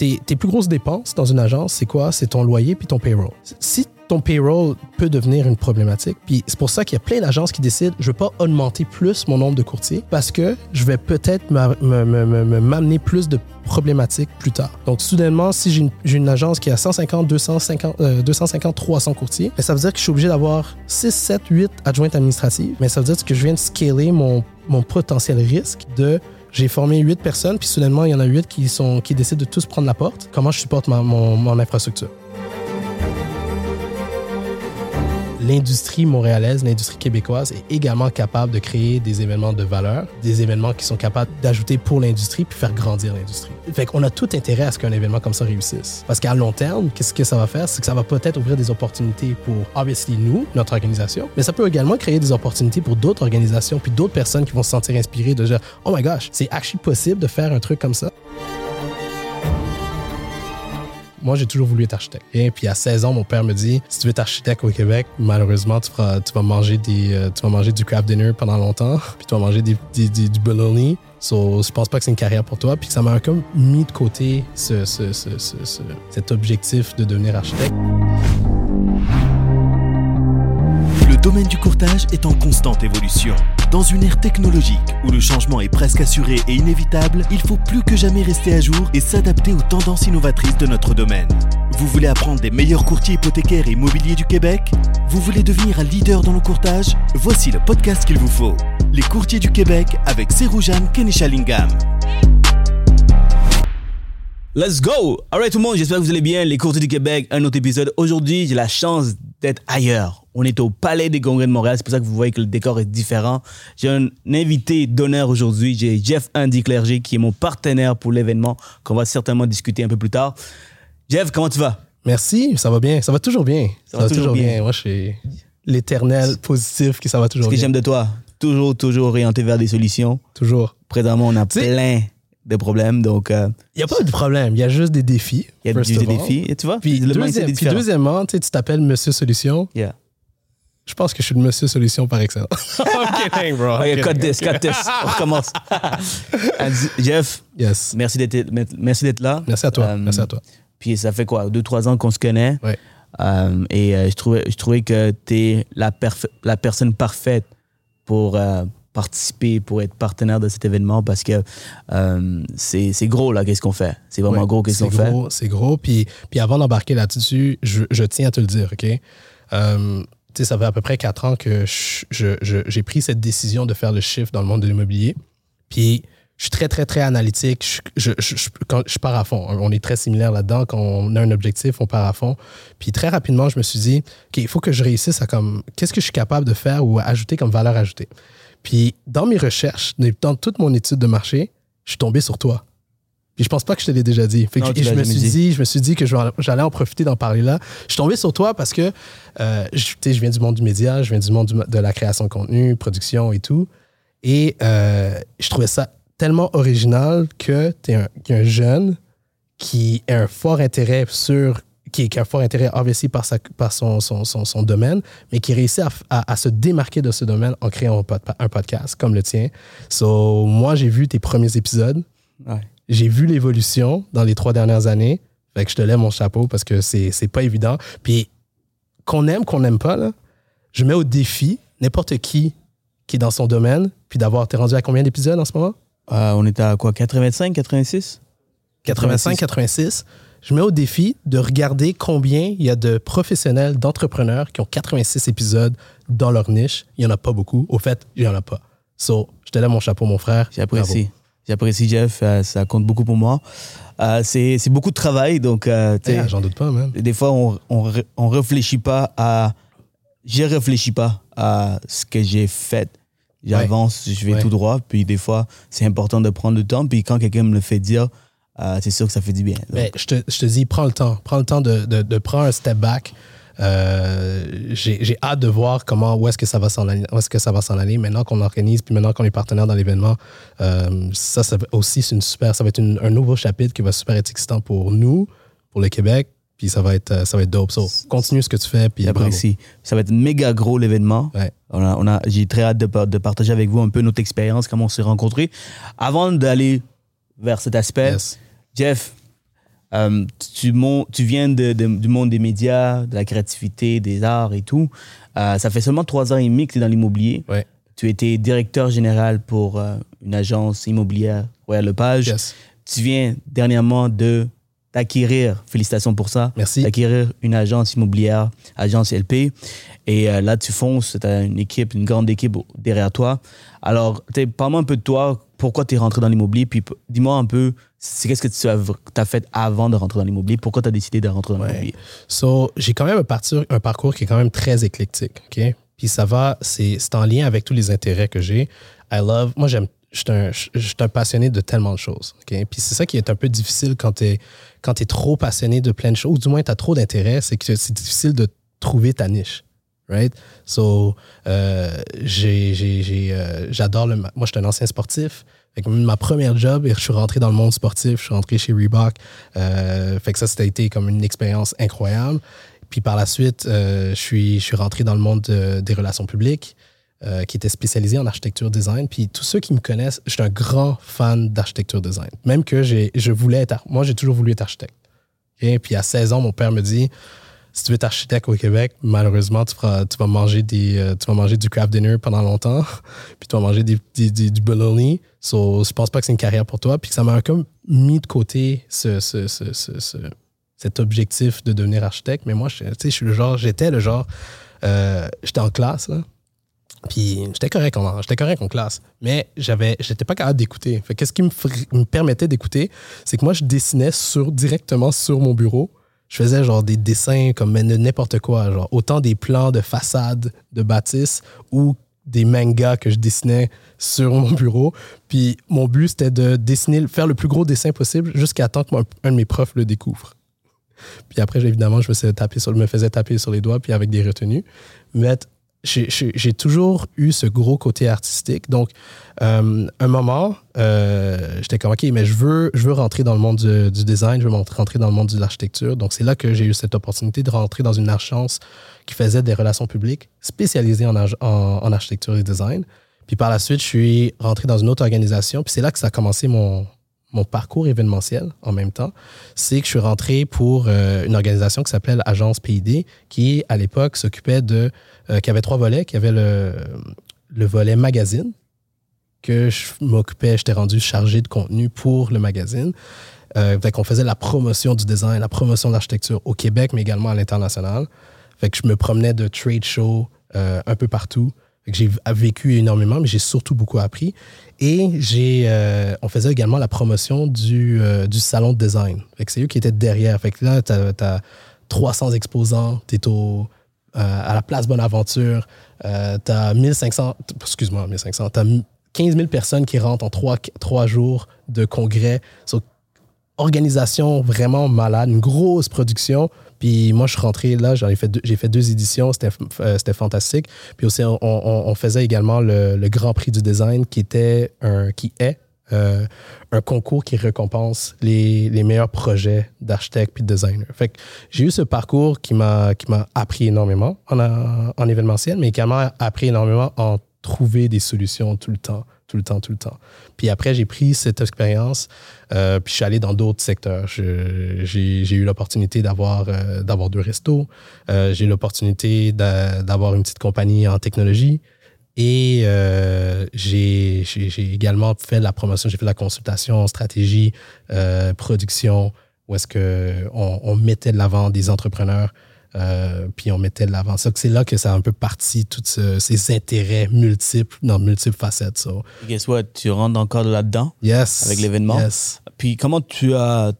tes, tes plus grosses dépenses dans une agence, c'est quoi? C'est ton loyer puis ton payroll. Si ton payroll peut devenir une problématique. Puis c'est pour ça qu'il y a plein d'agences qui décident, je veux pas augmenter plus mon nombre de courtiers parce que je vais peut-être m'a- me- me- me- me- m'amener plus de problématiques plus tard. Donc soudainement, si j'ai une, une agence qui a 150, 250, euh, 250, 300 courtiers, ben, ça veut dire que je suis obligé d'avoir 6, 7, 8 adjointes administratives. Mais ça veut dire que je viens de scaler mon, mon potentiel risque de j'ai formé 8 personnes, puis soudainement, il y en a 8 qui, décident de tous prendre la porte. Comment je supporte mon infrastructure? L'industrie montréalaise, l'industrie québécoise est également capable de créer des événements de valeur, des événements qui sont capables d'ajouter pour l'industrie puis faire grandir l'industrie. Fait qu'on a tout intérêt à ce qu'un événement comme ça réussisse. Parce qu'à long terme, qu'est-ce que ça va faire? C'est que ça va peut-être ouvrir des opportunités pour, obviously, nous, notre organisation, mais ça peut également créer des opportunités pour d'autres organisations puis d'autres personnes qui vont se sentir inspirées de dire, oh my gosh, c'est actually possible de faire un truc comme ça. Moi, j'ai toujours voulu être architecte. Et puis à 16 ans, mon père me dit si tu veux être architecte au Québec, malheureusement, tu, euh, vas manger du craft dinner pendant longtemps, puis tu vas manger du bologna. So, je pense pas que c'est une carrière pour toi. Puis ça m'a comme mis de côté ce, ce- ce- ce- ce- cet objectif de devenir architecte. Le domaine du courtage est en constante évolution. Dans une ère technologique où le changement est presque assuré et inévitable, il faut plus que jamais rester à jour et s'adapter aux tendances innovatrices de notre domaine. Vous voulez apprendre des meilleurs courtiers hypothécaires et immobiliers du Québec? Vous voulez devenir un leader dans le courtage? Voici le podcast qu'il vous faut. Les courtiers du Québec avec Seroujan Kenishalingam. Let's go! Alright tout le monde, j'espère que vous allez bien. Les courtiers du Québec, un autre épisode. Aujourd'hui, j'ai la chance d'être ailleurs. On est au Palais des Congrès de Montréal, c'est pour ça que vous voyez que le décor est différent. J'ai un invité d'honneur aujourd'hui, j'ai Jeff Andy Clerget qui est mon partenaire pour l'événement qu'on va certainement discuter un peu plus tard. Jeff, comment tu vas? Merci, ça va bien. Ça va toujours bien. Ça va toujours bien. Moi, je suis l'éternel positif qui ça va toujours Ce que bien. j'aime de toi, toujours, toujours orienté vers des solutions. Toujours. Présentement, on a plein de problèmes, donc euh, Il n'y a pas de problème. Il y a juste des défis. il y a des défis. Et tu vois, Puis, le mindset deuxième- est puis deuxièmement, tu sais, tu t'appelles Monsieur Solution. Yeah. Je pense que je suis le Monsieur Solution par excellence. I'm kidding, bro. I'm Okay, cut kidding. this, cut this. On recommence. Andy- Jeff, Yes. merci d'être merci d'être là. Merci à toi. Euh, Merci à toi. Puis ça fait quoi, deux, trois ans qu'on se connaît. Ouais. Euh, et euh, je, trouvais, je trouvais que tu es la, perf- la personne parfaite pour euh, participer, pour être partenaire de cet événement parce que euh, c'est gros, là, qu'est-ce qu'on fait? C'est vraiment Ouais, gros, qu'est-ce qu'on fait? gros, C'est gros. Puis, puis avant d'embarquer là-dessus, je, je tiens à te le dire, OK? Euh, tu sais, ça fait à peu près quatre ans que j'ai pris cette décision de faire le shift dans le monde de l'immobilier. Puis, je suis très, très, très analytique. Je, je, je- quand je pars à fond. On est très similaires là-dedans. Quand on a un objectif, on part à fond. Puis, très rapidement, je me suis dit, OK, il faut que je réussisse à comme, qu'est-ce que je suis capable de faire ou à ajouter comme valeur ajoutée? Puis, dans mes recherches, dans toute mon étude de marché, je suis tombé sur toi. Puis je pense pas que je te l'ai déjà dit. Fait que Non, je, me suis dit. dit, je me suis dit que j'allais en profiter d'en parler là. Je suis tombé sur toi parce que euh, je, je viens du monde du média, je viens du monde du- de la création de contenu, production et tout. Et euh, je trouvais ça tellement original que tu es un, un jeune qui a un fort intérêt sur qui, qui a fort intérêt obviously par, sa, par son, son, son, son domaine, mais qui réussit à, f- à- à se démarquer de ce domaine en créant un, pod- un podcast comme le tien. So, moi, j'ai vu tes premiers épisodes. Ouais. J'ai vu l'évolution dans les trois dernières années. Fait que je te lève mon chapeau parce que c'est pas évident. Puis qu'on aime, qu'on n'aime pas, là, je mets au défi n'importe qui qui est dans son domaine, puis d'avoir. T'es rendu à combien d'épisodes en ce moment? Euh, on est à quoi, 85, 86? 85, 86. Je mets au défi de regarder combien il y a de professionnels, d'entrepreneurs qui ont 86 épisodes dans leur niche. Il n'y en a pas beaucoup. Au fait, il n'y en a pas. So, je te lève mon chapeau, mon frère. J'apprécie. J'apprécie, Jeff. euh, ça compte beaucoup pour moi. Euh, c'est beaucoup de travail, donc euh. Eh, J'en doute pas, man. des fois, on, on réfléchit pas à. Je réfléchis pas à ce que j'ai fait. J'avance, je vais Ouais. tout droit. Puis des fois, c'est important de prendre le temps. Puis quand quelqu'un me le fait dire, euh, c'est sûr que ça fait du bien. Mais je te, je te dis, prends le temps. Prends le temps de, de, de prendre un step back. Euh, J'ai hâte de voir comment, où est-ce que ça va s'en aller. Où est-ce que ça va s'en aller maintenant qu'on organise, puis maintenant qu'on est partenaire dans l'événement. Euh, ça, ça va aussi, c'est une super, ça va être une- un nouveau chapitre qui va super être excitant pour nous, pour le Québec. Puis ça va être, ça va être dope. So, continue ce que tu fais. Puis. J'apprécie. Ça va être méga gros l'événement. Ouais. On a, on a, J'ai très hâte de, par- de partager avec vous un peu notre expérience, comment on s'est rencontrés. Avant d'aller vers cet aspect, Yes. Jeff, euh, tu, tu viens de- de- du monde des médias, de la créativité, des arts et tout. Euh, ça fait seulement trois ans et demi que tu es dans l'immobilier. Ouais. Tu étais directeur général pour euh, une agence immobilière, Royal Lepage. Yes. Tu viens dernièrement de d'acquérir, félicitations pour ça, Merci. d'acquérir une agence immobilière, agence LP. Et euh, là, tu fonces, tu as une équipe, une grande équipe derrière toi. Alors, parle-moi un peu de toi, pourquoi tu es rentré dans l'immobilier, puis dis-moi un peu, c'est qu'est-ce que tu as, fait avant de rentrer dans l'immobilier, pourquoi tu as décidé de rentrer dans Ouais. l'immobilier? So, j'ai quand même un, partir- un parcours qui est quand même très éclectique, OK? Puis ça va, c'est en lien avec tous les intérêts que j'ai. I love, moi j'aime, je suis un, je suis un passionné de tellement de choses, OK? Puis c'est ça qui est un peu difficile quand tu es, quand t'es trop passionné de plein de choses, ou du moins tu as trop d'intérêts, c'est que c'est difficile de trouver ta niche, right? So, euh, euh, j'adore le... ma- Moi, je suis un ancien sportif. Fait que ma première job, je suis rentré dans le monde sportif, je suis rentré chez Reebok. Euh, fait que ça, c'était été comme une expérience incroyable. Puis par la suite, euh, je, suis, je suis rentré dans le monde de- des relations publiques, euh, qui était spécialisé en architecture design. Puis tous ceux qui me connaissent, je suis un grand fan d'architecture design. Même que je voulais être... Moi, j'ai toujours voulu être architecte. OK? Puis à 16 ans, mon père me dit si tu veux être architecte au Québec, malheureusement, tu, vas, manger des, euh, tu vas manger du craft dinner pendant longtemps, puis tu vas manger des, des- du bologna. So, je pense pas que c'est une carrière pour toi. Puis ça m'a comme mis de côté ce, ce- ce- ce- ce- cet objectif de devenir architecte. Mais moi, je, je suis le genre, j'étais le genre, euh, j'étais en classe, là. Puis j'étais correct en, j'étais correct en classe, mais j'avais, j'étais pas capable d'écouter. Qu'est-ce qui me, me permettait d'écouter, c'est que moi je dessinais sur directement sur mon bureau. Je faisais genre des dessins comme n'importe quoi, genre autant des plans de façade de bâtisse ou des mangas que je dessinais sur mon bureau. Puis mon but c'était de dessiner, faire le plus gros dessin possible jusqu'à temps que un de mes profs le découvre. Puis après, évidemment, je me, faisais taper sur, me faisais taper sur les doigts, puis avec des retenues. J'ai- toujours eu ce gros côté artistique. Donc, euh, un moment, euh, j'étais comme, OK, mais je veux, je veux rentrer dans le monde du, design, je veux rentrer dans le monde de l'architecture. Donc, c'est là que j'ai eu cette opportunité de rentrer dans une agence qui faisait des relations publiques spécialisées en, en architecture et design. Puis par la suite, je suis rentré dans une autre organisation. Puis c'est là que ça a commencé mon, mon parcours événementiel en même temps. C'est que je suis rentré pour euh, une organisation qui s'appelle Agence PID, qui à l'époque s'occupait de. Euh, qui avait trois volets, qui avait le, le volet magazine, que je m'occupais, j'étais rendu chargé de contenu pour le magazine. Euh, fait qu'on faisait la promotion du design, la promotion de l'architecture au Québec, mais également à l'international. Fait que je me promenais de trade show euh, un peu partout. Fait que j'ai vécu énormément, mais j'ai surtout beaucoup appris. Et j'ai, euh, on faisait également la promotion du, euh, du salon de design. Fait que c'est eux qui étaient derrière. Fait que là, tu as, 300 exposants, tu es au, à la place Bonaventure, euh, tu as 1500, excuse-moi, 1500, tu as 15 000 personnes qui rentrent en trois, trois jours de congrès. Organisation vraiment malade, une grosse production. Puis moi, je suis rentré là, j'en ai fait deux- j'ai fait deux éditions, c'était euh, fantastique. Puis aussi, on faisait également le, le Grand Prix du design qui était un, qui est euh, un concours qui récompense les, les meilleurs projets d'architectes puis de designers. Fait que j'ai eu ce parcours qui m'a qui m'a appris énormément en, en événementiel, mais également appris énormément en trouver des solutions tout le temps, tout le temps, tout le temps. Puis après, j'ai pris cette expérience, euh, puis je suis allé dans d'autres secteurs. J'ai j'ai eu l'opportunité d'avoir euh, d'avoir deux restos. J'ai eu l'opportunité d'a- d'avoir une petite compagnie en technologie. Et euh, j'ai également fait la promotion, j'ai fait la consultation en stratégie, euh, production, où est-ce qu'on on mettait de l'avant des entrepreneurs, euh, puis on mettait de l'avant C'est là que ça a un peu parti, tous ce- ces intérêts multiples, dans multiples facettes. So, Guess what? Tu rentres encore là-dedans? yes. Avec l'événement? Yes. Puis comment tu as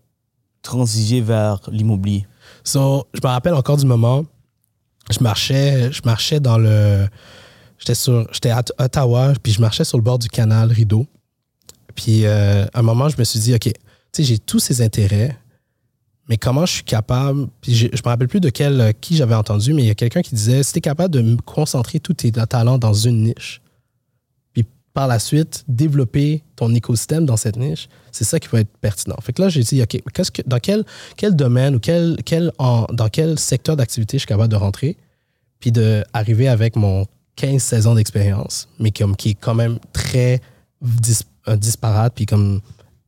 transigé vers l'immobilier? So, je me rappelle encore du moment, je marchais, je marchais dans le. J'étais sur, j'étais à Ottawa, puis je marchais sur le bord du canal Rideau. Puis euh, à un moment, je me suis dit, OK, tu sais, j'ai tous ces intérêts, mais comment je suis capable. Puis je, je me rappelle plus de quel, qui j'avais entendu, mais il y a quelqu'un qui disait, si tu capable de concentrer tous tes talents dans une niche, puis par la suite, développer ton écosystème dans cette niche, c'est ça qui va être pertinent. Fait que là, j'ai dit, OK, qu'est-ce que, dans quel, quel domaine ou quel, quel, dans quel secteur d'activité je suis capable de rentrer, puis d'arriver avec mon 15-16 ans d'expérience, mais qui est quand même très euh, disparate, puis comme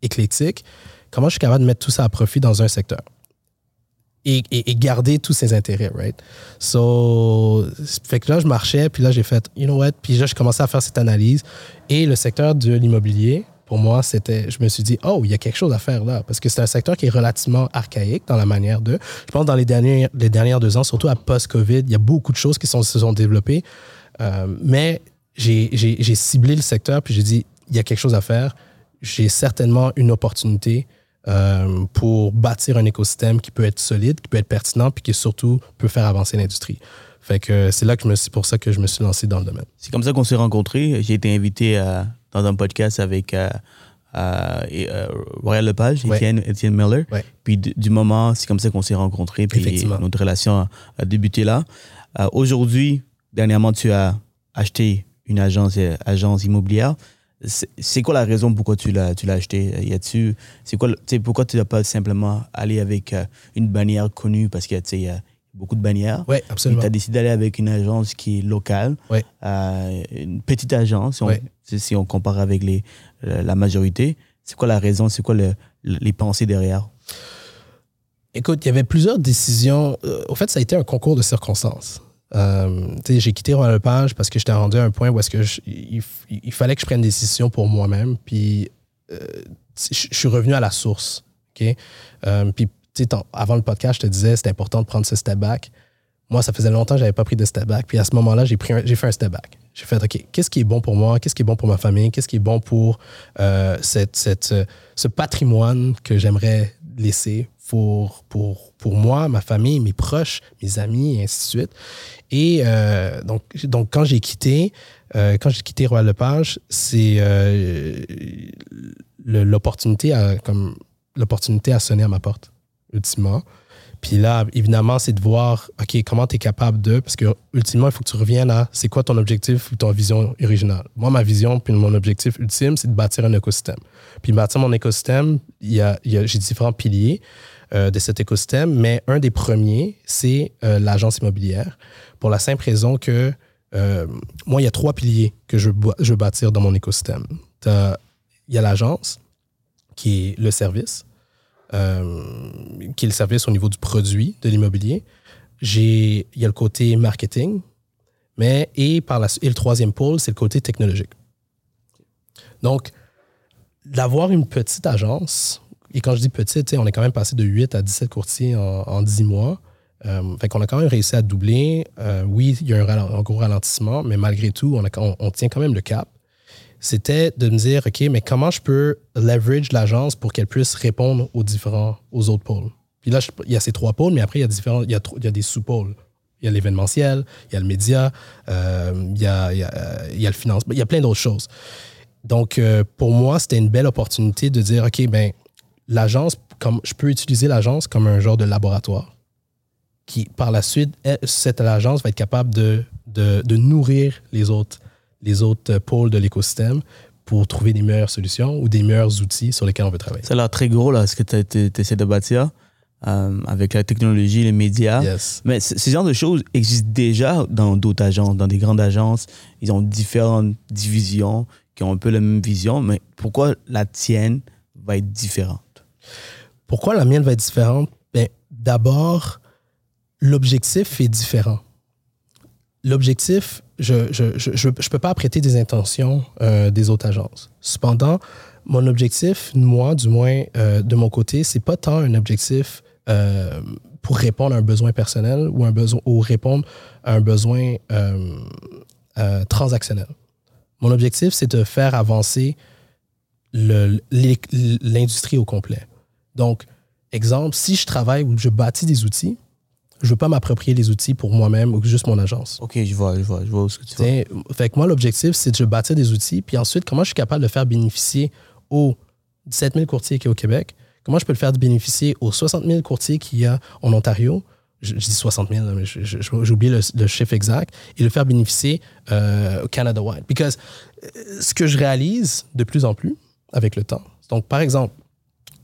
éclectique. comment je suis capable de mettre tout ça à profit dans un secteur? Et, garder tous ses intérêts, right? So, fait que là, je marchais, puis là, j'ai fait, you know what? Puis là, je commençais à faire cette analyse. Et le secteur de l'immobilier, pour moi, c'était, je me suis dit, oh, il y a quelque chose à faire là. Parce que c'est un secteur qui est relativement archaïque dans la manière de. Je pense dans les dernières, les dernières deux ans, surtout à post-COVID, il y a beaucoup de choses qui se sont développées. Euh, mais j'ai, ciblé le secteur, puis j'ai dit, il y a quelque chose à faire. J'ai certainement une opportunité euh, pour bâtir un écosystème qui peut être solide, qui peut être pertinent, puis qui surtout peut faire avancer l'industrie. Fait que c'est là que je me suis, pour ça que je me suis lancé dans le domaine. C'est comme ça qu'on s'est rencontrés. J'ai été invité euh, dans un podcast avec euh, euh, euh, Royal Lepage, Ouais. Étienne, Étienne Miller. Ouais. Puis du, du moment, c'est comme ça qu'on s'est rencontrés. Puis notre relation a, a débuté là. Euh, Aujourd'hui, dernièrement, tu as acheté une agence, euh, agence immobilière. C'est quoi la raison pourquoi tu l'as tu l'as acheté Y a-tu c'est quoi tu pourquoi tu n'as pas simplement allé avec euh, une bannière connue? Parce qu'il y a tu beaucoup de bannières. Oui, Tu absolument. as décidé d'aller avec une agence qui est locale, Ouais. euh, une petite agence, si on, Ouais. si- on compare avec les, la majorité. C'est quoi la raison, c'est quoi le- le- les pensées derrière? Écoute, il y avait plusieurs décisions. Euh, au fait, ça a été un concours de circonstances. Euh, j'ai quitté Royal Lepage parce que j'étais rendu à un point où est-ce que il, fallait que je prenne une décision pour moi-même. Puis, euh, je suis revenu à la source. Euh, puis, avant le podcast, je te disais, c'est important de prendre ce step back. Moi, ça faisait longtemps que je n'avais pas pris de step back. Puis à ce moment-là, j'ai pris j'ai fait un step back. J'ai fait, OK, qu'est-ce qui est bon pour moi? Qu'est-ce qui est bon pour ma famille? Qu'est-ce qui est bon pour cette, ce patrimoine que j'aimerais laisser? Pour, pour, pour moi, ma famille, mes proches, mes amis, et ainsi de suite. Et euh, donc, donc, quand j'ai quitté, euh, quand j'ai quitté Royal Lepage, c'est euh, l'opportunité à, comme l'opportunité à sonner à ma porte, ultimement. Puis là, évidemment, c'est de voir, OK, comment tu es capable de. Parce que, ultimement, il faut que tu reviennes à c'est quoi ton objectif ou ton vision originale? Moi, ma vision, puis mon objectif ultime, c'est de bâtir un écosystème. Puis, bâtir mon écosystème, il y a, il y a- j'ai différents piliers euh, de cet écosystème, mais un des premiers, c'est euh, l'agence immobilière. Pour la simple raison que, euh, moi, il y a trois piliers que je, veux bâtir dans mon écosystème. Il y a l'agence, qui est le service qui est le service au niveau du produit de l'immobilier. Il y a le côté marketing, mais et et le troisième pôle, c'est le côté technologique. Donc, d'avoir une petite agence, et quand je dis petite, on est quand même passé de 8 à 17 courtiers en, en 10 mois. Euh, fait qu'on a quand même réussi à doubler. Euh, oui, il y a un, ralen- un gros ralentissement, mais malgré tout, on, tient quand même le cap c'était de me dire, OK, mais comment je peux leverage l'agence pour qu'elle puisse répondre aux différents, aux autres pôles. Puis là, il y a ces trois pôles, mais après, il y a, différents, il y a, des sous-pôles. Il y a l'événementiel, il y a le média, euh, il, y a, il, y a, euh, il y a le financement, il y a plein d'autres choses. Donc, euh, pour moi, c'était une belle opportunité de dire, OK, ben l'agence, comme je peux utiliser l'agence comme un genre de laboratoire qui, par la suite, cette agence va être capable de, de, de nourrir les autres, les autres pôles de l'écosystème pour trouver des meilleures solutions ou des meilleurs outils sur lesquels on veut travailler. Ça a l'air très gros, là, ce que tu essaies de bâtir euh, avec la technologie, les médias. Yes. Mais c- ce genre de choses existent déjà dans d'autres agences, dans des grandes agences. Ils ont différentes divisions qui ont un peu la même vision, mais pourquoi la tienne va être différente? Pourquoi la mienne va être différente? Ben, D'abord, l'objectif est différent. L'objectif, je ne peux pas apprêter des intentions euh, des autres agences. Cependant, mon objectif, moi, du moins euh, de mon côté, c'est pas tant un objectif euh, pour répondre à un besoin personnel ou, un besoin, ou répondre à un besoin transactionnel. Mon objectif, c'est de faire avancer l'industrie au complet. Donc, exemple, si je travaille ou je bâtis des outils, je ne veux pas m'approprier les outils pour moi-même ou juste mon agence. Ok, je vois, je vois, je vois ce que tu veux. T'sais, Fait que moi, l'objectif, c'est de je bâtir des outils, puis ensuite, comment je suis capable de faire bénéficier aux 17 000 courtiers qu'il y a au Québec, comment je peux le faire bénéficier aux 60 000 courtiers qu'il y a en Ontario, je, je dis 60 000, là, mais j'ai oublié le, le chiffre exact, et le faire bénéficier euh, au Canada-wide. Because euh, ce que je réalise de plus en plus avec le temps, donc par exemple,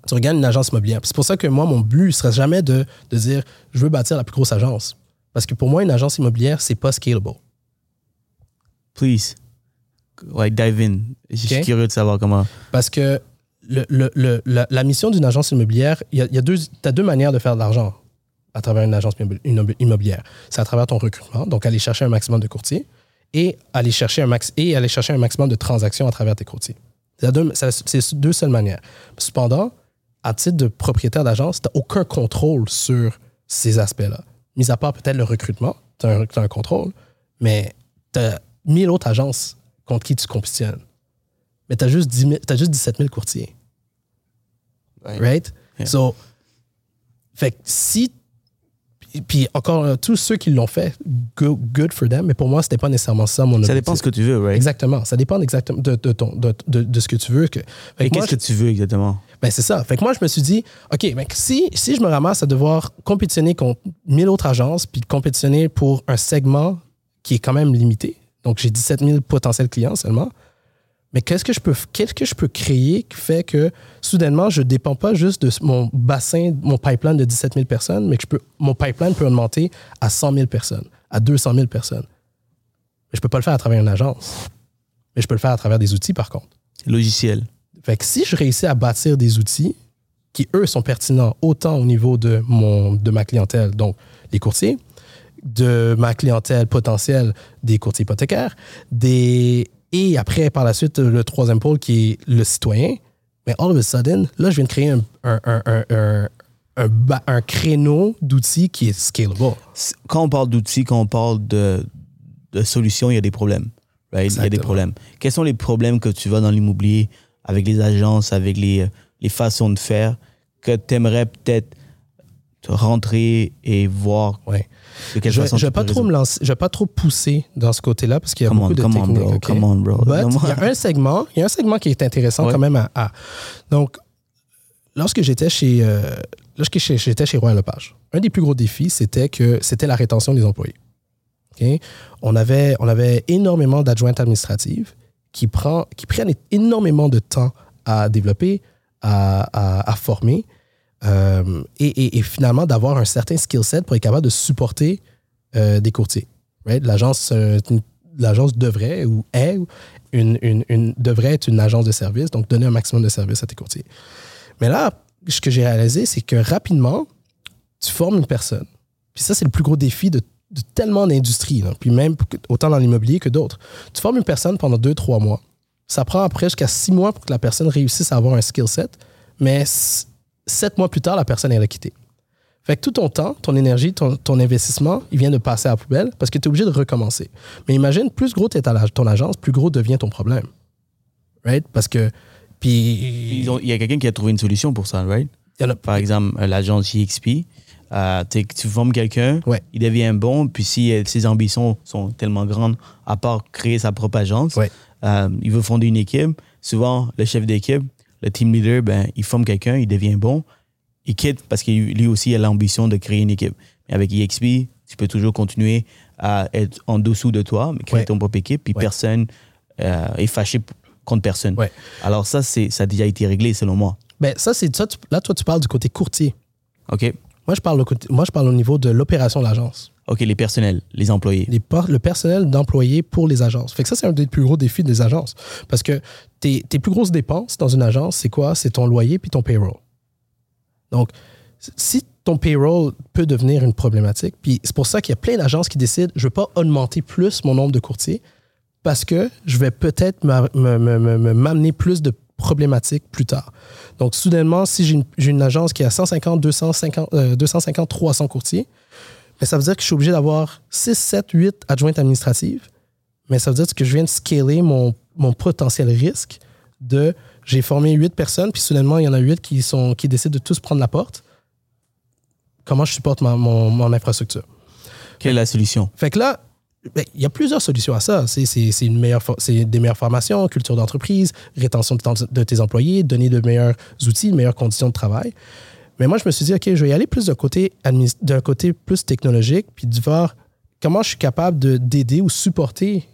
tu regardes une agence immobilière. C'est pour ça que moi, mon but ne serait jamais de, de dire je veux bâtir la plus grosse agence. Parce que pour moi, une agence immobilière, c'est pas scalable. Please, like, dive in. Je suis curieux de savoir comment. Parce que le, le- le- la, la mission d'une agence immobilière, il y a, y a deux, as deux manières de faire de l'argent à travers une agence immobilière. C'est à travers ton recrutement, donc aller chercher un maximum de courtiers et aller chercher un, max, et aller chercher un maximum de transactions à travers tes courtiers. Deux, c'est deux seules manières. Cependant, à titre de propriétaire d'agence, tu n'as aucun contrôle sur ces aspects-là. Mis à part peut-être le recrutement, tu as, un contrôle, mais tu as 1000 autres agences contre qui tu compétitionnes. Mais tu as, juste 10 000 t'as juste 17 000 courtiers. Right? Yeah. So, fait que si. Puis- encore, euh, tous ceux qui l'ont fait, go- good for them, mais pour moi, c'était pas nécessairement ça mon Ça objectif. dépend ce que tu veux, right? Exactement. Ça dépend exactement de, de, ton, de, de- de ce que tu veux. Que, qu'est-ce que tu veux exactement? ben c'est ça. Fait que moi, je me suis dit, OK, ben, si, si je me ramasse à devoir compétitionner contre 1000 autres agences, puis compétitionner pour un segment qui est quand même limité, donc j'ai 17 000 potentiels clients seulement, mais qu'est-ce que je peux, qu'est-ce que je peux créer qui fait que soudainement, je ne dépends pas juste de mon bassin, mon pipeline de 17 000 personnes, mais que je peux, mon pipeline peut augmenter à 100 000 personnes, à 200 000 personnes. Mais je ne peux pas le faire à travers une agence. Mais je peux le faire à travers des outils, par contre. Logiciel. Fait que si je réussis à bâtir des outils qui, eux, sont pertinents autant au niveau de, mon, de ma clientèle, donc les courtiers, de ma clientèle potentielle des courtiers hypothécaires, des, et après, par la suite, le troisième pôle qui est le citoyen, mais all of a sudden, là, je viens de créer un, un, un, un, créneau d'outils qui est scalable. Quand on parle d'outils, quand on parle de, de solutions, il y a des problèmes. Right? Il y a des problèmes. Quels sont les problèmes que tu vois dans l'immobilier avec les agences, avec les, les façons de faire que tu aimerais peut-être rentrer et voir Ouais. de quelle Je façon vais tu pas trop me lancer, je vais pas trop pousser dans ce côté-là parce qu'il y a Come beaucoup on, de come on, techniques. bro. Come on, bro. Il y a un segment, il y a un segment qui est intéressant Ouais. quand même à, à- Donc, lorsque j'étais chez, euh, lorsque j'étais chez Royal Lepage, un des plus gros défis, c'était que c'était la rétention des employés. Ok? On, avait, on avait énormément d'adjointes administratives qui, prend, qui prennent énormément de temps à développer, à, à- à former, euh, et, finalement d'avoir un certain skill set pour être capable de supporter euh, des courtiers. L'agence, euh, l'agence devrait ou est une, devrait être une agence de service, donc donner un maximum de services à tes courtiers. Mais là, ce que j'ai réalisé, c'est que rapidement, tu formes une personne. Puis ça, c'est le plus gros défi de, de tellement d'industries, puis même autant dans l'immobilier que d'autres. Tu formes une personne pendant deux, trois mois. Ça prend après jusqu'à six mois pour que la personne réussisse à avoir un skill set, mais sept mois plus tard, la personne elle a quitté. Fait que tout ton temps, ton énergie, ton, ton investissement, il vient de passer à la poubelle parce que tu es obligé de recommencer. Mais imagine, plus gros est ton agence, plus gros devient ton problème. Right? Parce que. Puis. Il y a quelqu'un qui a trouvé une solution pour ça, right? y en a- Par exemple, euh, l'agence JXP, euh, tu formes quelqu'un, Ouais. il devient bon, puis si euh, ses ambitions sont tellement grandes, à part créer sa propre agence, Ouais. euh, il veut fonder une équipe. Souvent, le chef d'équipe, le team leader, ben, il forme quelqu'un, il devient bon, il quitte parce que lui aussi a l'ambition de créer une équipe. Mais avec EXP, tu peux toujours continuer à être en dessous de toi, mais créer Ouais. ton propre équipe, puis Ouais. personne euh, est fâché contre personne. Ouais. Alors ça, c'est, ça a déjà été réglé selon moi. Ben, ça, c'est ça. tu- là, toi, tu parles du côté courtier. OK? Moi, je parle, moi, je parle au niveau de l'opération de l'agence. OK, les personnels, les employés. Le personnel d'employés pour les agences. Fait que ça, c'est un des plus gros défis des agences. Parce que tes, tes plus grosses dépenses dans une agence, c'est quoi? C'est ton loyer puis ton payroll. Donc, si ton payroll peut devenir une problématique, puis c'est pour ça qu'il y a plein d'agences qui décident, je ne veux pas augmenter plus mon nombre de courtiers parce que je vais peut-être m'a- me- me- me- me- m'amener plus de problématiques plus tard. Donc, soudainement, si j'ai une, une agence qui a 150, 250, euh, 250 300 courtiers, mais ça veut dire que je suis obligé d'avoir 6, 7, 8 adjointes administratives. Mais ça veut dire que je viens de scaler mon, mon potentiel risque de j'ai formé 8 personnes, puis soudainement, il y en a 8 qui, sont, qui décident de tous prendre la porte. Comment je supporte ma- mon, mon infrastructure? Quelle est la solution? Fait que là, ben, il y a plusieurs solutions à ça. C'est, c'est, c'est une meilleure, c'est des meilleures formations, culture d'entreprise, rétention de, de tes employés, donner de meilleurs outils, de meilleures conditions de travail. Mais moi, je me suis dit, OK, je vais y aller plus d'un côté, côté plus technologique, puis de voir comment je suis capable de, d'aider ou supporter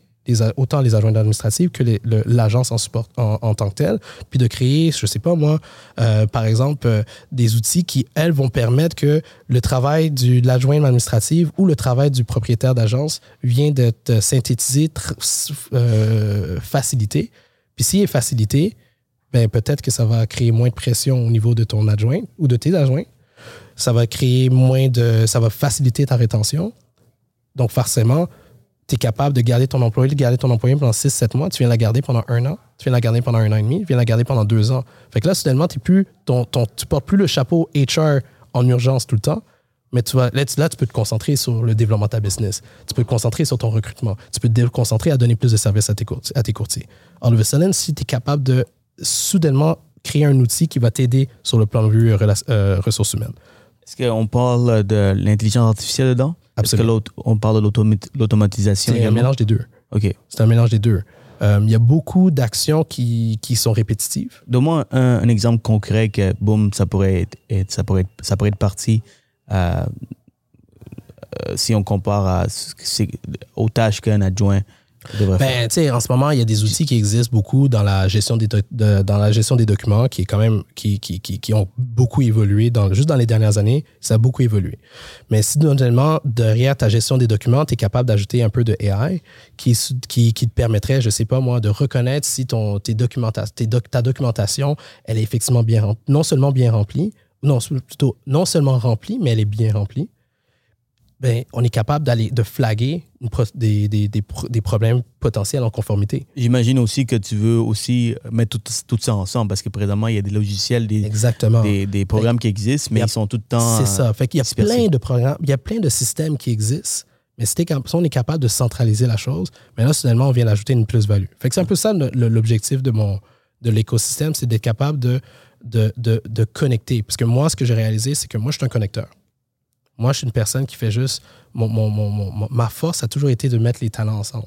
autant les adjoints administratifs que l'agence en, en, tant que telle, puis de créer, je sais pas moi, euh, par exemple, euh, des outils qui, elles, vont permettre que le travail du, de l'adjoint administrative ou le travail du propriétaire d'agence vient d'être synthétisé, euh, facilité. Puis s'il est facilité, ben, peut-être que ça va créer moins de pression au niveau de ton adjoint ou de tes adjoints. Ça va créer moins de. Ça va faciliter ta rétention. Donc, forcément, tu es capable de garder ton employé, de garder ton employé pendant 6-7 mois. Tu viens la garder pendant un an. Tu viens la garder pendant un an et demi. Tu viens la garder pendant deux ans. Fait que là, soudainement, es plus, ton, ton, tu portes plus le chapeau HR en urgence tout le temps. Mais tu vas, là, tu, peux te concentrer sur le développement de ta business. Tu peux te concentrer sur ton recrutement. Tu peux te concentrer à donner plus de services à tes, courtiers, à tes courtiers. Sudden, si tu es capable de soudainement créer un outil qui va t'aider sur le plan de vue euh, ressources humaines. Est-ce qu'on parle de l'intelligence artificielle dedans? Absolument. Est-ce qu'on parle de l'automatisation? C'est un mélange des deux. OK. C'est un mélange des deux. Euh, il y a beaucoup d'actions qui, qui, sont répétitives. Donne-moi un, exemple concret que, boum, ça pourrait être, ça pourrait être, ça pourrait être parti euh, euh, si on compare à, aux tâches qu'un adjoint ben, en ce moment, il y a des outils qui existent beaucoup dans la gestion des, dans la gestion des documents qui est quand même qui, qui, qui, qui, ont beaucoup évolué dans, juste dans les dernières années. Ça a beaucoup évolué. Mais si notamment derrière ta gestion des documents, tu es capable d'ajouter un peu de AI qui, qui, qui, te permettrait, je sais pas moi, de reconnaître si ton, tes documenta tes ta documentation, elle est effectivement bien non seulement bien remplie, non, plutôt non seulement remplie, mais elle est bien remplie ben, on est capable d'aller de flaguer des, des, des, des, problèmes potentiels en conformité. J'imagine aussi que tu veux aussi mettre tout, tout, ça ensemble parce que présentement, il y a des logiciels, des, Exactement. des, des programmes qui existent, mais ils sont tout le temps. C'est ça. Fait qu'il y a plein de programmes, il y a plein de systèmes qui existent. Mais si, on est capable de centraliser la chose, mais là, finalement, on vient d'ajouter une plus-value. Fait que c'est un peu ça l'objectif de mon de l'écosystème, c'est d'être capable de, de, de, de connecter. Parce que moi, ce que j'ai réalisé, c'est que moi, je suis un connecteur. Moi, je suis une personne qui fait juste. Mon, ma force a toujours été de mettre les talents ensemble.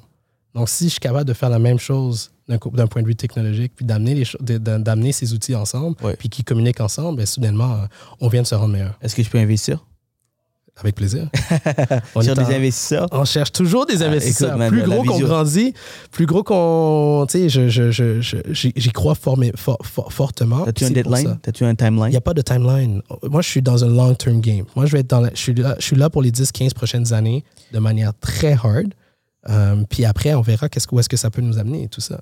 Donc, si je suis capable de faire la même chose d'un point de vue technologique, puis d'amener ces outils ensemble, puis qui communiquent ensemble, bien, soudainement, euh, on vient de se rendre meilleur. Est-ce que je peux investir? Avec plaisir. on des investisseurs. On cherche toujours des ah, investisseurs. plus gros qu'on grandit, plus gros qu'on. Tu sais, j'y je, je, crois fortement. As-tu un deadline? As-tu un timeline? Il n'y a pas de timeline. Moi, je suis dans un long-term game. Moi, je vais être dans je, suis là, je suis là pour les 10-15 prochaines années de manière très hard. Euh, puis après, on verra qu'est-ce, où est-ce que ça peut nous amener et tout ça.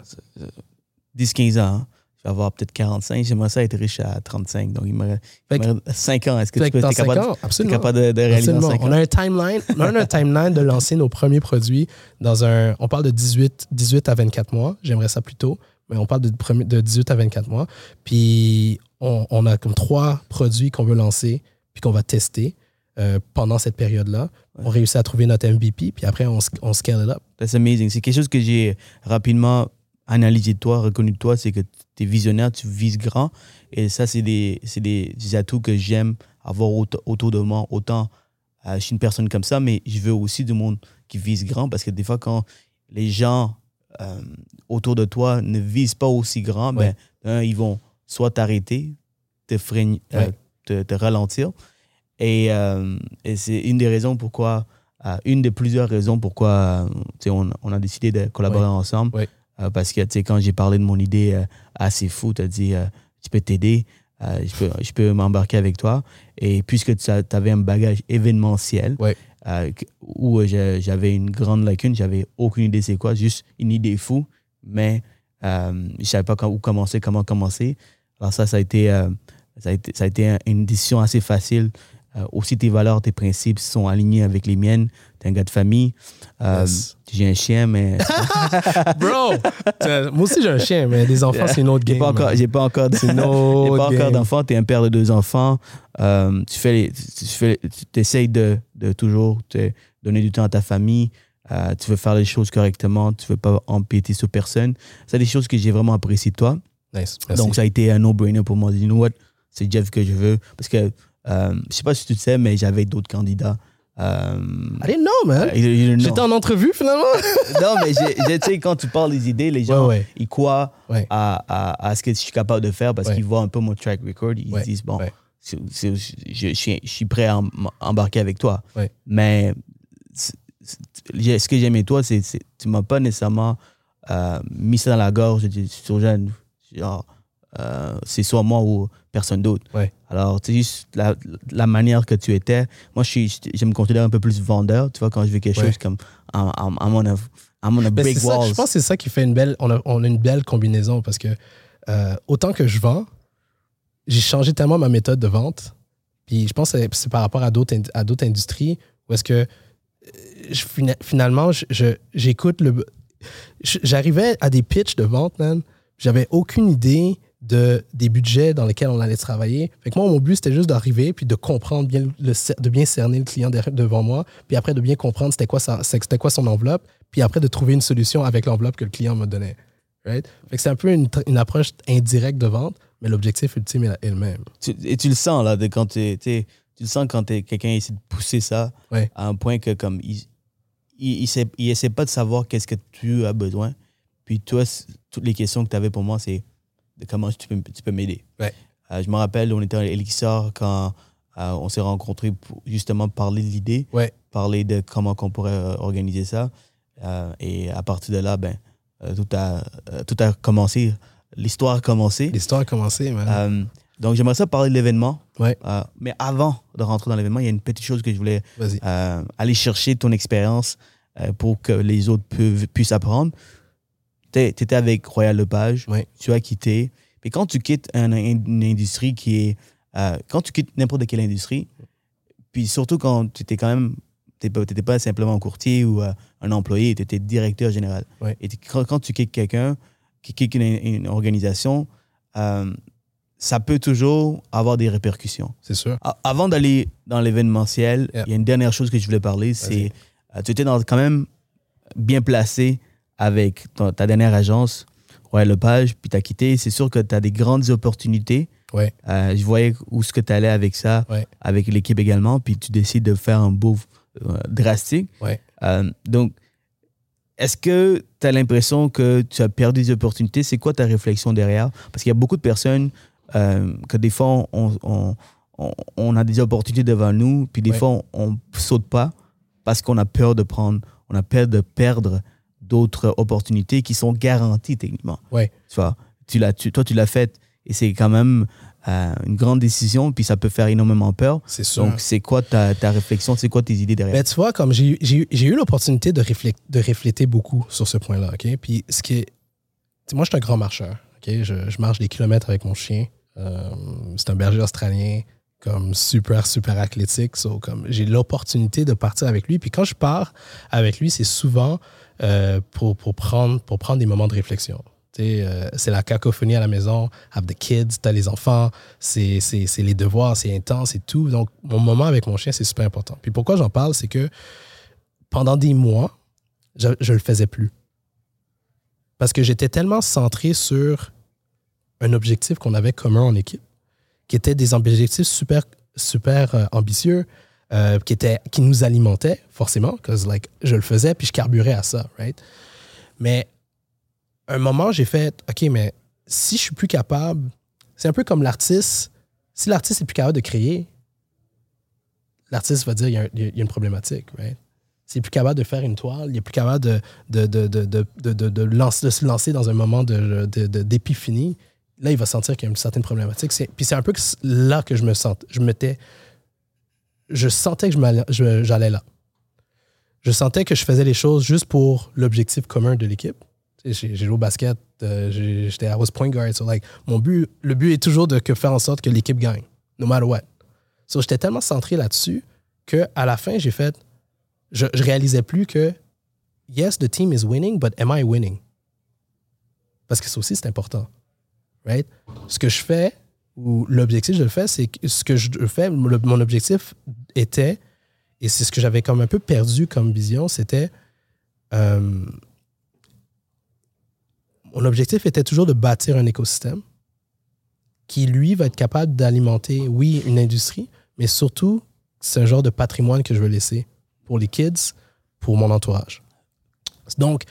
10-15 ans. Hein? Avoir peut-être 45. J'aimerais ça être riche à 35. Donc, il me reste 5 ans. Est-ce que tu peux, es capable, es capable de, de réaliser dans 5 ans? On a un timeline, on a un timeline de lancer nos premiers produits dans un. On parle de 18, 18 à 24 mois. J'aimerais ça plus tôt, mais on parle de, de 18 à 24 mois. Puis, on, on a comme trois produits qu'on veut lancer puis qu'on va tester. Euh, pendant cette période-là. On réussit à trouver notre MVP, puis après, on, on scale it up. That's amazing. C'est quelque chose que j'ai rapidement analysé de toi, reconnu de toi, c'est que tu es visionnaire, tu vises grand. Et ça, c'est des, des, des, atouts que j'aime avoir autour de moi. Autant euh, je suis une personne comme ça, mais je veux aussi du monde qui vise grand parce que des fois, quand les gens euh, autour de toi ne visent pas aussi grand, ben, ils vont soit t'arrêter, te, freiner, euh, te, te, ralentir. Et, et c'est une des raisons pourquoi, une des plusieurs raisons pourquoi on, on, a décidé de collaborer ensemble. Euh, parce que, tu sais, quand j'ai parlé de mon idée euh, assez fou, tu as dit, euh, je peux t'aider, je peux, je peux m'embarquer avec toi. Et puisque tu avais un bagage événementiel, où j'avais une grande lacune, j'avais aucune idée c'est quoi, juste une idée fou, mais je ne savais pas où commencer, comment commencer. Alors ça, ça a été, ça a été, ça a été une décision assez facile euh, aussi, tes valeurs, tes principes sont alignés avec les miennes. T'es un gars de famille. Euh, j'ai un chien, mais. Bro! Moi aussi, j'ai un chien, mais des enfants, c'est une autre game. J'ai pas encore, d'enfants. T'es un père de deux enfants. Euh, tu fais, tu fais, tu essayes de, de, toujours te donner du temps à ta famille. tu veux faire les choses correctement. Tu veux pas empiéter sur personne. C'est des choses que j'ai vraiment appréciées de toi. Nice. Donc, ça a été un no-brainer pour moi. You know what? C'est Jeff que je veux. Parce que euh, je sais pas si tu le sais, mais j'avais d'autres candidats. Euh, I didn't know, man. J'étais en entrevue, finalement. non, mais tu sais, quand tu parles des idées, les gens, ils croient à, à, à, ce que je suis capable de faire parce qu'ils voient un peu mon track record. Ils se disent, bon, je, je, je, suis prêt à embarquer avec toi. Mais ce que j'aimais toi, c'est que tu m'as pas nécessairement euh, mis ça dans la gorge. Je dis, jeune. Genre, euh, c'est soit moi ou personne d'autre. Alors, c'est juste la, la, manière que tu étais. Moi, je, suis, je me considère un peu plus vendeur, tu vois, quand je veux quelque chose comme I'm, I'm, I'm on a, I'm on a big je pense que c'est ça qui fait une belle. On a, on a, une belle combinaison parce que euh, autant que je vends, j'ai changé tellement ma méthode de vente. Puis je pense que c'est par rapport à d'autres à d'autres industries où est-ce que euh, je- fina- finalement je- je- j'écoute le je- j'arrivais à des pitchs de vente man, j'avais aucune idée de des budgets dans lesquels on allait travailler. Fait que moi mon but c'était juste d'arriver puis de comprendre bien le de bien cerner le client derrière- devant moi, puis après de bien comprendre c'était quoi sa- c'était quoi son enveloppe, puis après de trouver une solution avec l'enveloppe que le client me donnait. Right? Fait que c'est un peu une, approche indirecte de vente, mais l'objectif ultime est le même. Et tu le sens, là, de quand t'es- t'es- tu le sens quand t'es- quelqu'un essaie de pousser ça Ouais. à un point que, comme, il, il, il, sait- il essaie pas de savoir qu'est-ce que tu as besoin. Puis toi, toutes les questions que tu avais pour moi, c'est de comment tu peux, tu peux m'aider. Ouais. Euh, je me rappelle, on était à Elixir quand euh, on s'est rencontrés pour justement parler de l'idée, Ouais. parler de comment qu'on pourrait euh, organiser ça. Euh, et à partir de là, ben, tout, a, tout a commencé. L'histoire a commencé. L'histoire a commencé, man. Donc, j'aimerais ça parler de l'événement. Ouais. Mais avant de rentrer dans l'événement, il y a une petite chose que je voulais aller chercher ton expérience pour que les autres puissent apprendre. Tu étais avec Royal Lepage, tu as quitté. Puis quand tu quittes un- une industrie qui est. euh, quand tu quittes n'importe quelle industrie, puis surtout quand tu étais quand même. Tu n'étais pas simplement un courtier ou euh, un employé, tu étais directeur général. Et quand, tu quittes quelqu'un, qui quitte une, une organisation, euh, ça peut toujours avoir des répercussions. C'est sûr. A- Avant d'aller dans l'événementiel, il Yeah. y a une dernière chose que je voulais parler, c'est tu étais dans, quand même bien placé avec ton- ta dernière agence, Royal Lepage, puis tu as quitté. C'est sûr que tu as des grandes opportunités. Ouais. Euh, je voyais où ce que tu allais avec ça, Ouais. avec l'équipe également, puis tu décides de faire un beau euh, drastique. Ouais. Euh, donc, est-ce que tu as l'impression que tu as perdu des opportunités? C'est quoi ta réflexion derrière? Parce qu'il y a beaucoup de personnes que des fois, on, on, on, on a des opportunités devant nous, puis des fois, on ne saute pas parce qu'on a peur de prendre, on a peur de perdre d'autres opportunités qui sont garanties techniquement. Ouais. Tu vois, tu l'as, tu- toi, tu l'as fait et c'est quand même euh, une grande décision, puis ça peut faire énormément peur. C'est sûr. Donc, c'est quoi ta, ta réflexion? C'est quoi tes idées derrière? Ben, tu vois, comme j'ai eu- j'ai j'ai eu l'opportunité de, réflec- de refléter beaucoup sur ce point-là, OK? Puis, ce qui est... Moi, je suis un grand marcheur, OK? Je, je marche des kilomètres avec mon chien. Euh, c'est un berger australien, comme super, super athlétique. So, comme j'ai l'opportunité de partir avec lui. Puis quand je pars avec lui, c'est souvent euh, pour, pour, prendre, pour prendre des moments de réflexion. Euh, c'est la cacophonie à la maison, have the kids, t'as les enfants, c'est les devoirs, c'est intense et tout. Donc, mon moment avec mon chien, c'est super important. Puis pourquoi j'en parle, c'est que pendant des mois, je ne le faisais plus. Parce que j'étais tellement centré sur un objectif qu'on avait commun en équipe, qui était des objectifs super, super euh, ambitieux, euh, qui, étaient, qui nous alimentaient, forcément, parce like, je le faisais, puis je carburais à ça, right? Mais un moment, j'ai fait, OK, mais si je suis plus capable, c'est un peu comme l'artiste. Si l'artiste est plus capable de créer, l'artiste va dire il y, a y a- une problématique, right? S'il est plus capable de faire une toile, il est plus capable de, de, de, de, de, lancer- se lancer dans un moment d'épiphanie, là, il va sentir qu'il y a une certaine problématique. Puis c'est un peu là que je me sens. Je m'étais. Je sentais que j'allais là. Je sentais que je faisais les choses juste pour l'objectif commun de l'équipe. J'ai joué au basket, euh, j'étais à was point guard. So like, mon but, le but est toujours de faire en sorte que l'équipe gagne, no matter what. So j'étais tellement centré là-dessus que à la fin, j'ai fait. Je, je réalisais plus que yes, the team is winning, but am I winning? Parce que ça aussi, c'est important. Right? Ce que je fais, ou l'objectif, je le fais, c'est que ce que je fais, mon objectif était, et c'est ce que j'avais comme un peu perdu comme vision, c'était. euh, mon objectif était toujours de bâtir un écosystème qui, lui, va être capable d'alimenter, oui, une industrie, mais surtout, c'est un genre de patrimoine que je veux laisser pour les kids, pour mon entourage. Donc,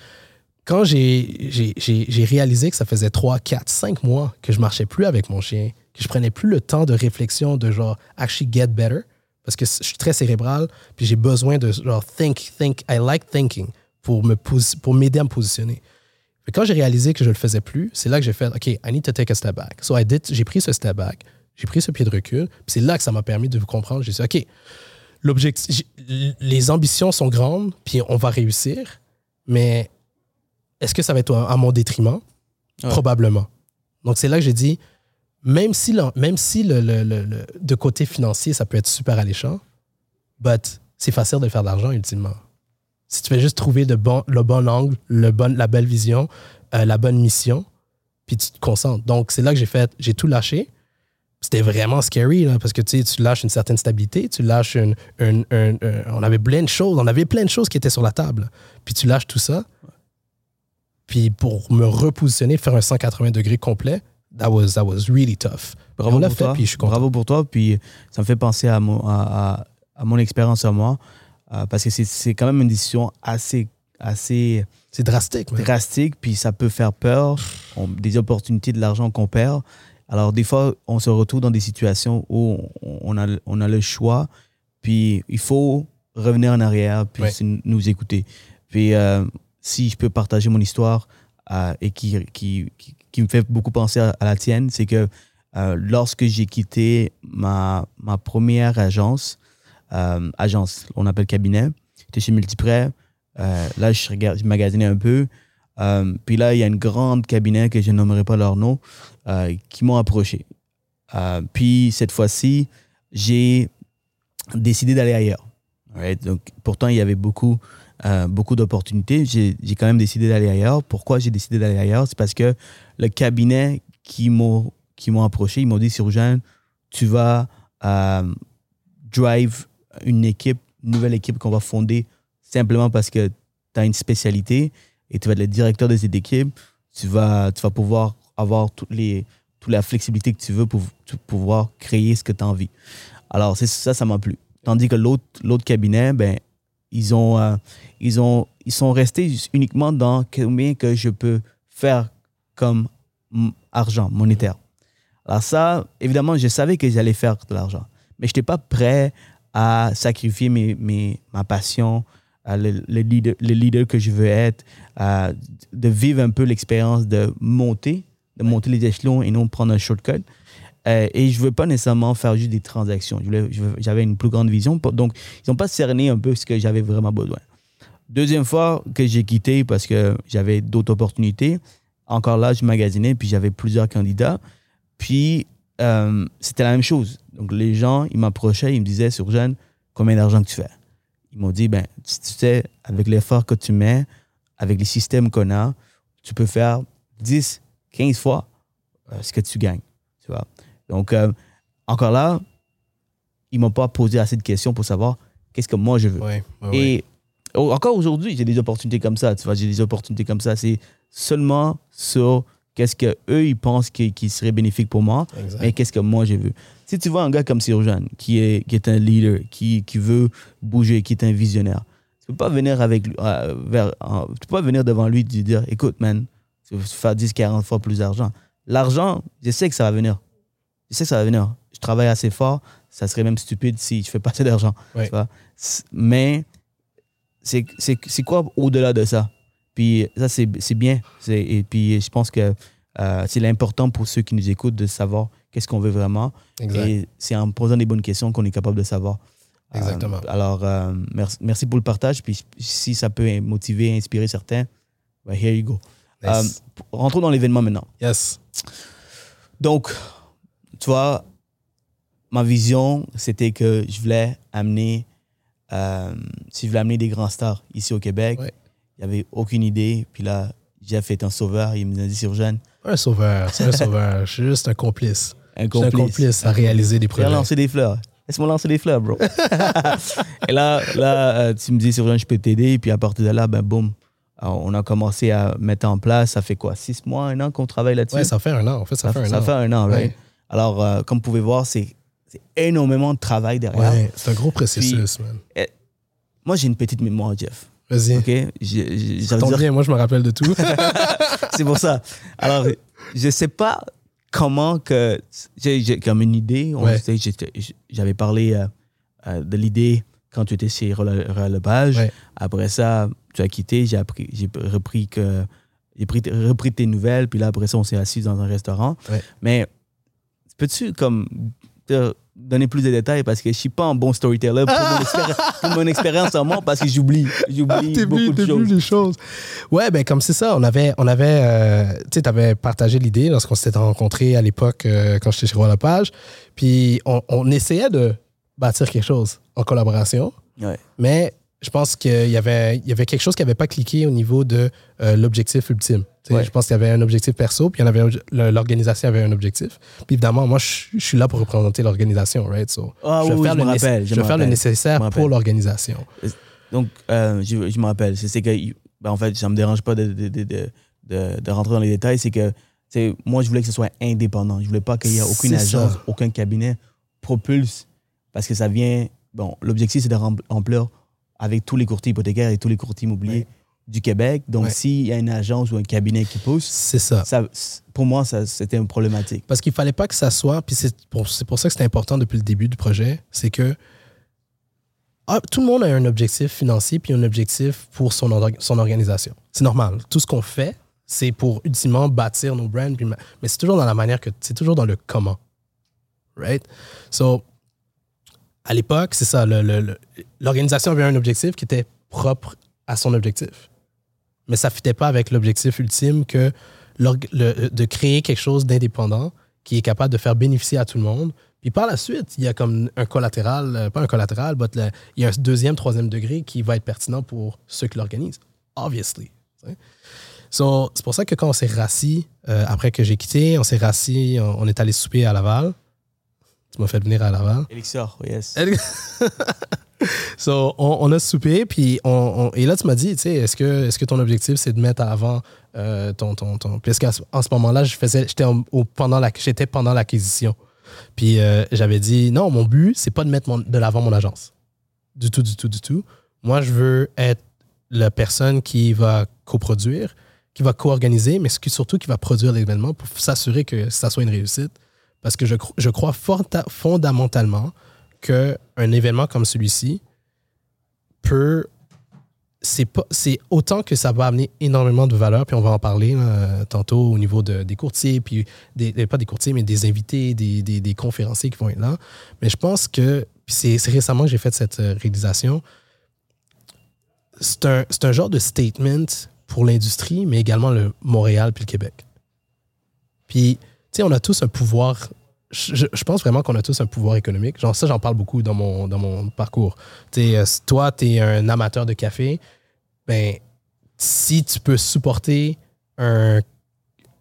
quand j'ai réalisé que ça faisait 3, 4, 5 mois que je marchais plus avec mon chien, que je prenais plus le temps de réflexion de genre actually get better, parce que je suis très cérébral, puis j'ai besoin de genre think, think, I like thinking pour m'aider à me positionner. Mais quand j'ai réalisé que je le faisais plus, c'est là que j'ai fait OK, I need to take a step back. So I did, j'ai pris ce step back, j'ai pris ce pied de recul, puis c'est là que ça m'a permis de comprendre. J'ai dit OK, l'objectif, les ambitions sont grandes, puis on va réussir, mais est-ce que ça va être à mon détriment? Ouais. Probablement. Donc, c'est là que j'ai dit, même si, le, même si le, le- le- de côté financier, ça peut être super alléchant, but c'est facile de faire de l'argent ultimement. Si tu fais juste trouver bon, le bon angle, le bon, la belle vision, euh, la bonne mission, puis tu te concentres. Donc, c'est là que j'ai fait, j'ai tout lâché. C'était vraiment scary, là, parce que tu sais, tu lâches une certaine stabilité, tu lâches une, une- une- un- on avait plein de choses, on avait plein de choses qui étaient sur la table. Puis tu lâches tout ça. Puis pour me repositionner, faire un 180 degrés complet, that was, that was really tough. Bravo on pour fait, toi. puis je suis content. Bravo pour toi. Puis ça me fait penser à mon, à, à- à mon expérience à moi. euh, parce que c'est- quand même une décision assez, assez C'est drastique, drastique. Puis ça peut faire peur. On- des opportunités, de l'argent qu'on perd. Alors, des fois, on se retrouve dans des situations où on a, on a le choix. Puis il faut revenir en arrière puis Ouais. nous écouter. Puis euh, si je peux partager mon histoire euh, et qui, qui, qui, me fait beaucoup penser à, la tienne, c'est que euh, lorsque j'ai quitté ma, ma première agence, euh, agence, on appelle cabinet, j'étais chez Multiprêt. Là, je, je magasinais un peu. Puis là, il y a une grande cabinet que je nommerai pas leur nom qui m'ont approché. Puis cette fois-ci, j'ai décidé d'aller ailleurs. Donc, pourtant, il y avait beaucoup, euh, beaucoup d'opportunités. J'ai quand même décidé d'aller ailleurs. Pourquoi j'ai décidé d'aller ailleurs? C'est parce que le cabinet qui m'ont approché, ils m'ont dit, Surgeon, tu vas euh, drive une équipe, une nouvelle équipe qu'on va fonder simplement parce que tu as une spécialité et tu vas être le directeur de cette équipe. Tu vas, tu vas pouvoir avoir toutes les, toute la flexibilité que tu veux pour, pour pouvoir créer ce que tu as envie. Alors, ça, ça m'a plu. Tandis que l'autre cabinet, ben, ils, ont, euh, ils, ont, ils sont restés uniquement dans combien que je peux faire comme mm, argent monétaire. Alors ça, évidemment, je savais que j'allais faire de l'argent. Mais je n'étais pas prêt à sacrifier mes, mes, ma passion, à le, le leader, le leader que je veux être, à de vivre un peu l'expérience de monter, de monter les échelons et non prendre un shortcut. Euh, et je ne veux pas nécessairement faire juste des transactions. J'avais une plus grande vision. Donc, ils n'ont pas cerné un peu ce que j'avais vraiment besoin. Deuxième fois que j'ai quitté parce que j'avais d'autres opportunités, encore là, je magasinais, puis j'avais plusieurs candidats. Puis, euh, c'était la même chose. Donc, les gens, ils m'approchaient, ils me disaient, sur Jeanne, combien d'argent tu fais? Ils m'ont dit, ben, tu tu sais, avec l'effort que tu mets, avec les systèmes qu'on a, tu peux faire 10, 15 fois euh, ce que tu gagnes. Donc, euh, encore là, ils m'ont pas posé assez de questions pour savoir qu'est-ce que moi je veux. Ouais, ouais, ouais. Et encore aujourd'hui, j'ai des opportunités comme ça. Tu vois, j'ai des opportunités comme ça. C'est seulement sur qu'est-ce que eux ils pensent qui, qui serait bénéfique pour moi, Exact. mais qu'est-ce que moi je veux. Si tu vois un gars comme Sirjan, qui est, qui est un leader, qui, qui veut bouger, qui est un visionnaire, tu peux pas venir avec euh, vers, euh, tu peux pas venir devant lui et lui dire, écoute, man, tu vas faire 10, 40 fois plus d'argent. L'argent, je sais que ça va venir. Je sais que ça va venir. Je travaille assez fort. Ça serait même stupide si je fais pas assez d'argent. Ouais. Mais c'est quoi au-delà de ça? Puis ça, c'est bien. Et puis je pense que euh, c'est l'important pour ceux qui nous écoutent de savoir qu'est-ce qu'on veut vraiment. Exact. Et c'est en posant des bonnes questions qu'on est capable de savoir. Exactement. Euh, alors, euh, merci, merci pour le partage. Puis si ça peut motiver, inspirer certains, ben, here you go. Nice. Rentrons dans l'événement maintenant. yes. Donc, tu vois, ma vision, c'était que je voulais amener, euh, si je voulais amener des grands stars ici au Québec, Ouais. il n'y avait aucune idée. Puis là, Jeff est un sauveur. Il me dit sur Jeanne, Un sauveur, c'est un sauveur. Je suis juste un complice. un suis un complice à réaliser des projets. lancer des fleurs. Laisse-moi lancer des fleurs, bro. et là, là euh, tu me dis, sur Jeanne, je peux t'aider. Puis à partir de là, ben boum. Alors, on a commencé à mettre en place. Ça fait quoi, six mois, un an qu'on travaille là-dessus? Ouais, ça fait un an. En fait, ça, fait un ça an. fait un an, right? Ouais. Alors, euh, comme vous pouvez voir, c'est énormément de travail derrière. Ouais, c'est un gros processus, man. Moi, j'ai une petite mémoire, Jeff. Vas-y. OK? Tombe dire- bien, moi, je me rappelle de tout. C'est pour ça. Alors, je sais pas comment que. J'ai comme une idée. Ouais. J'avais parlé euh, euh, de l'idée quand tu étais chez Relevage. Ouais. Après ça, tu as quitté. J'ai repris que. J'ai pris- repris tes nouvelles. Puis là, après ça, on s'est assis dans un restaurant. Ouais. Mais peux-tu comme te donner plus de détails? Parce que je suis pas un bon storyteller pour, mon, expéri- pour mon expérience en moi parce que j'oublie. J'oublie T'es beaucoup de choses. choses. Ouais, ben comme c'est ça, on avait, on avait, euh, tu sais, t'avais partagé l'idée lorsqu'on s'était rencontrés à l'époque euh, quand j'étais chez Roi Lepage, puis on, on essayait de bâtir quelque chose en collaboration, Ouais. mais je pense qu'il y avait, il y avait quelque chose qui n'avait pas cliqué au niveau de euh, l'objectif ultime. Ouais. Je pense qu'il y avait un objectif perso, puis il y en avait un- le- l'organisation avait un objectif. Puis évidemment, moi, je, je suis là pour représenter l'organisation, right? So, Ah je vais oui, faire le rappelle, je je faire nécessaire pour l'organisation. Donc, euh, je, me rappelle, c'est que, ben, en fait, ça me dérange pas de, de, de, de, rentrer dans les détails, c'est que, moi, je voulais que ce soit indépendant. Je voulais pas qu'il y ait aucune agence, ça. aucun cabinet propulse, parce que ça vient, bon, l'objectif, c'est de rem- remplir avec tous les courtiers hypothécaires et tous les courtiers immobiliers Ouais. Du Québec. Donc, Ouais. s'il y a une agence ou un cabinet qui pousse, C'est ça. ça, pour moi, c'était une problématique. Parce qu'il fallait pas que ça soit, puis c'est pour, c'est pour ça que c'était important depuis le début du projet, c'est que ah, tout le monde a un objectif financier puis un objectif pour son, son organisation. C'est normal. Tout ce qu'on fait, c'est pour ultimement bâtir nos brands, puis ma- mais c'est toujours dans la manière que, c'est toujours dans le comment. Right? So, à l'époque, c'est ça, l'organisation avait un objectif qui était propre à son objectif. Mais ça ne fitait pas avec l'objectif ultime que le- de créer quelque chose d'indépendant qui est capable de faire bénéficier à tout le monde. Puis par la suite, il y a comme un collatéral, euh, pas un collatéral, mais le- il y a un deuxième, troisième degré qui va être pertinent pour ceux qui l'organisent. Obviously. So, c'est pour ça que quand on s'est rassis, euh, après que j'ai quitté, on s'est rassis, on, on est allé souper à Laval. Tu m'as fait venir à Laval. Elixir, yes. So, on, a soupé, puis et là, tu m'as dit, tu sais, est-ce que, est-ce que ton objectif, c'est de mettre à l'avant euh, ton, ton, ton... Est-ce qu'en ce- en ce moment-là, j'étais, pendant l'acquisition. Puis euh, j'avais dit, non, mon but, c'est pas de mettre de l'avant mon agence. Du tout, du tout, du tout. Moi, je veux être la personne qui va coproduire, qui va co-organiser, mais surtout qui va produire l'événement pour s'assurer que ça soit une réussite. Parce que je, je crois fondamentalement qu'un événement comme celui-ci peut. C'est pas- c'est autant que ça va amener énormément de valeur, puis on va en parler tantôt au niveau de- des courtiers, puis des, pas des courtiers, mais des invités, des, des- des conférenciers qui vont être là. Mais je pense que, puis c'est c'est récemment que j'ai fait cette euh, réalisation, c'est un, c'est un genre de statement pour l'industrie, mais également le Montréal puis le Québec. Puis, tu sais, on a tous un pouvoir. Je, pense vraiment qu'on a tous un pouvoir économique. Genre, ça, j'en parle beaucoup dans mon, dans mon parcours. Euh, toi, tu es un amateur de café. Ben, si tu peux supporter un-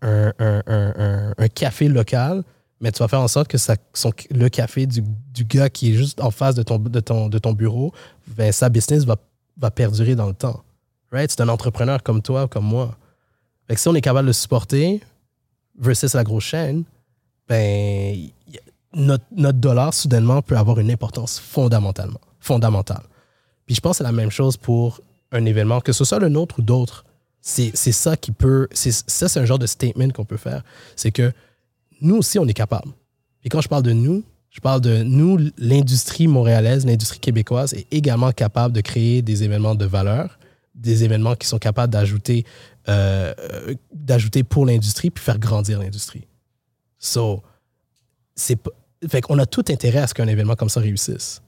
un- un- un café local, mais tu vas faire en sorte que ça, son, le café du, du gars qui est juste en face de ton, de ton, de ton bureau, ben, sa business va, va perdurer dans le temps. Right? C'est un entrepreneur comme toi, comme moi. Fait que si on est capable de le supporter versus la grosse chaîne, ben, notre, notre dollar, soudainement, peut avoir une importance fondamentalement, fondamentale. Puis je pense que c'est la même chose pour un événement, que ce soit le nôtre ou d'autres. C'est ça qui peut. Ça, c'est un genre de statement qu'on peut faire. C'est que nous aussi, on est capable. Et quand je parle de nous, je parle de nous, l'industrie montréalaise, l'industrie québécoise est également capable de créer des événements de valeur, des événements qui sont capables d'ajouter euh, d'ajouter pour l'industrie puis faire grandir l'industrie. So, c'est pas- fait qu'on a tout intérêt à ce qu'un événement comme ça réussisse.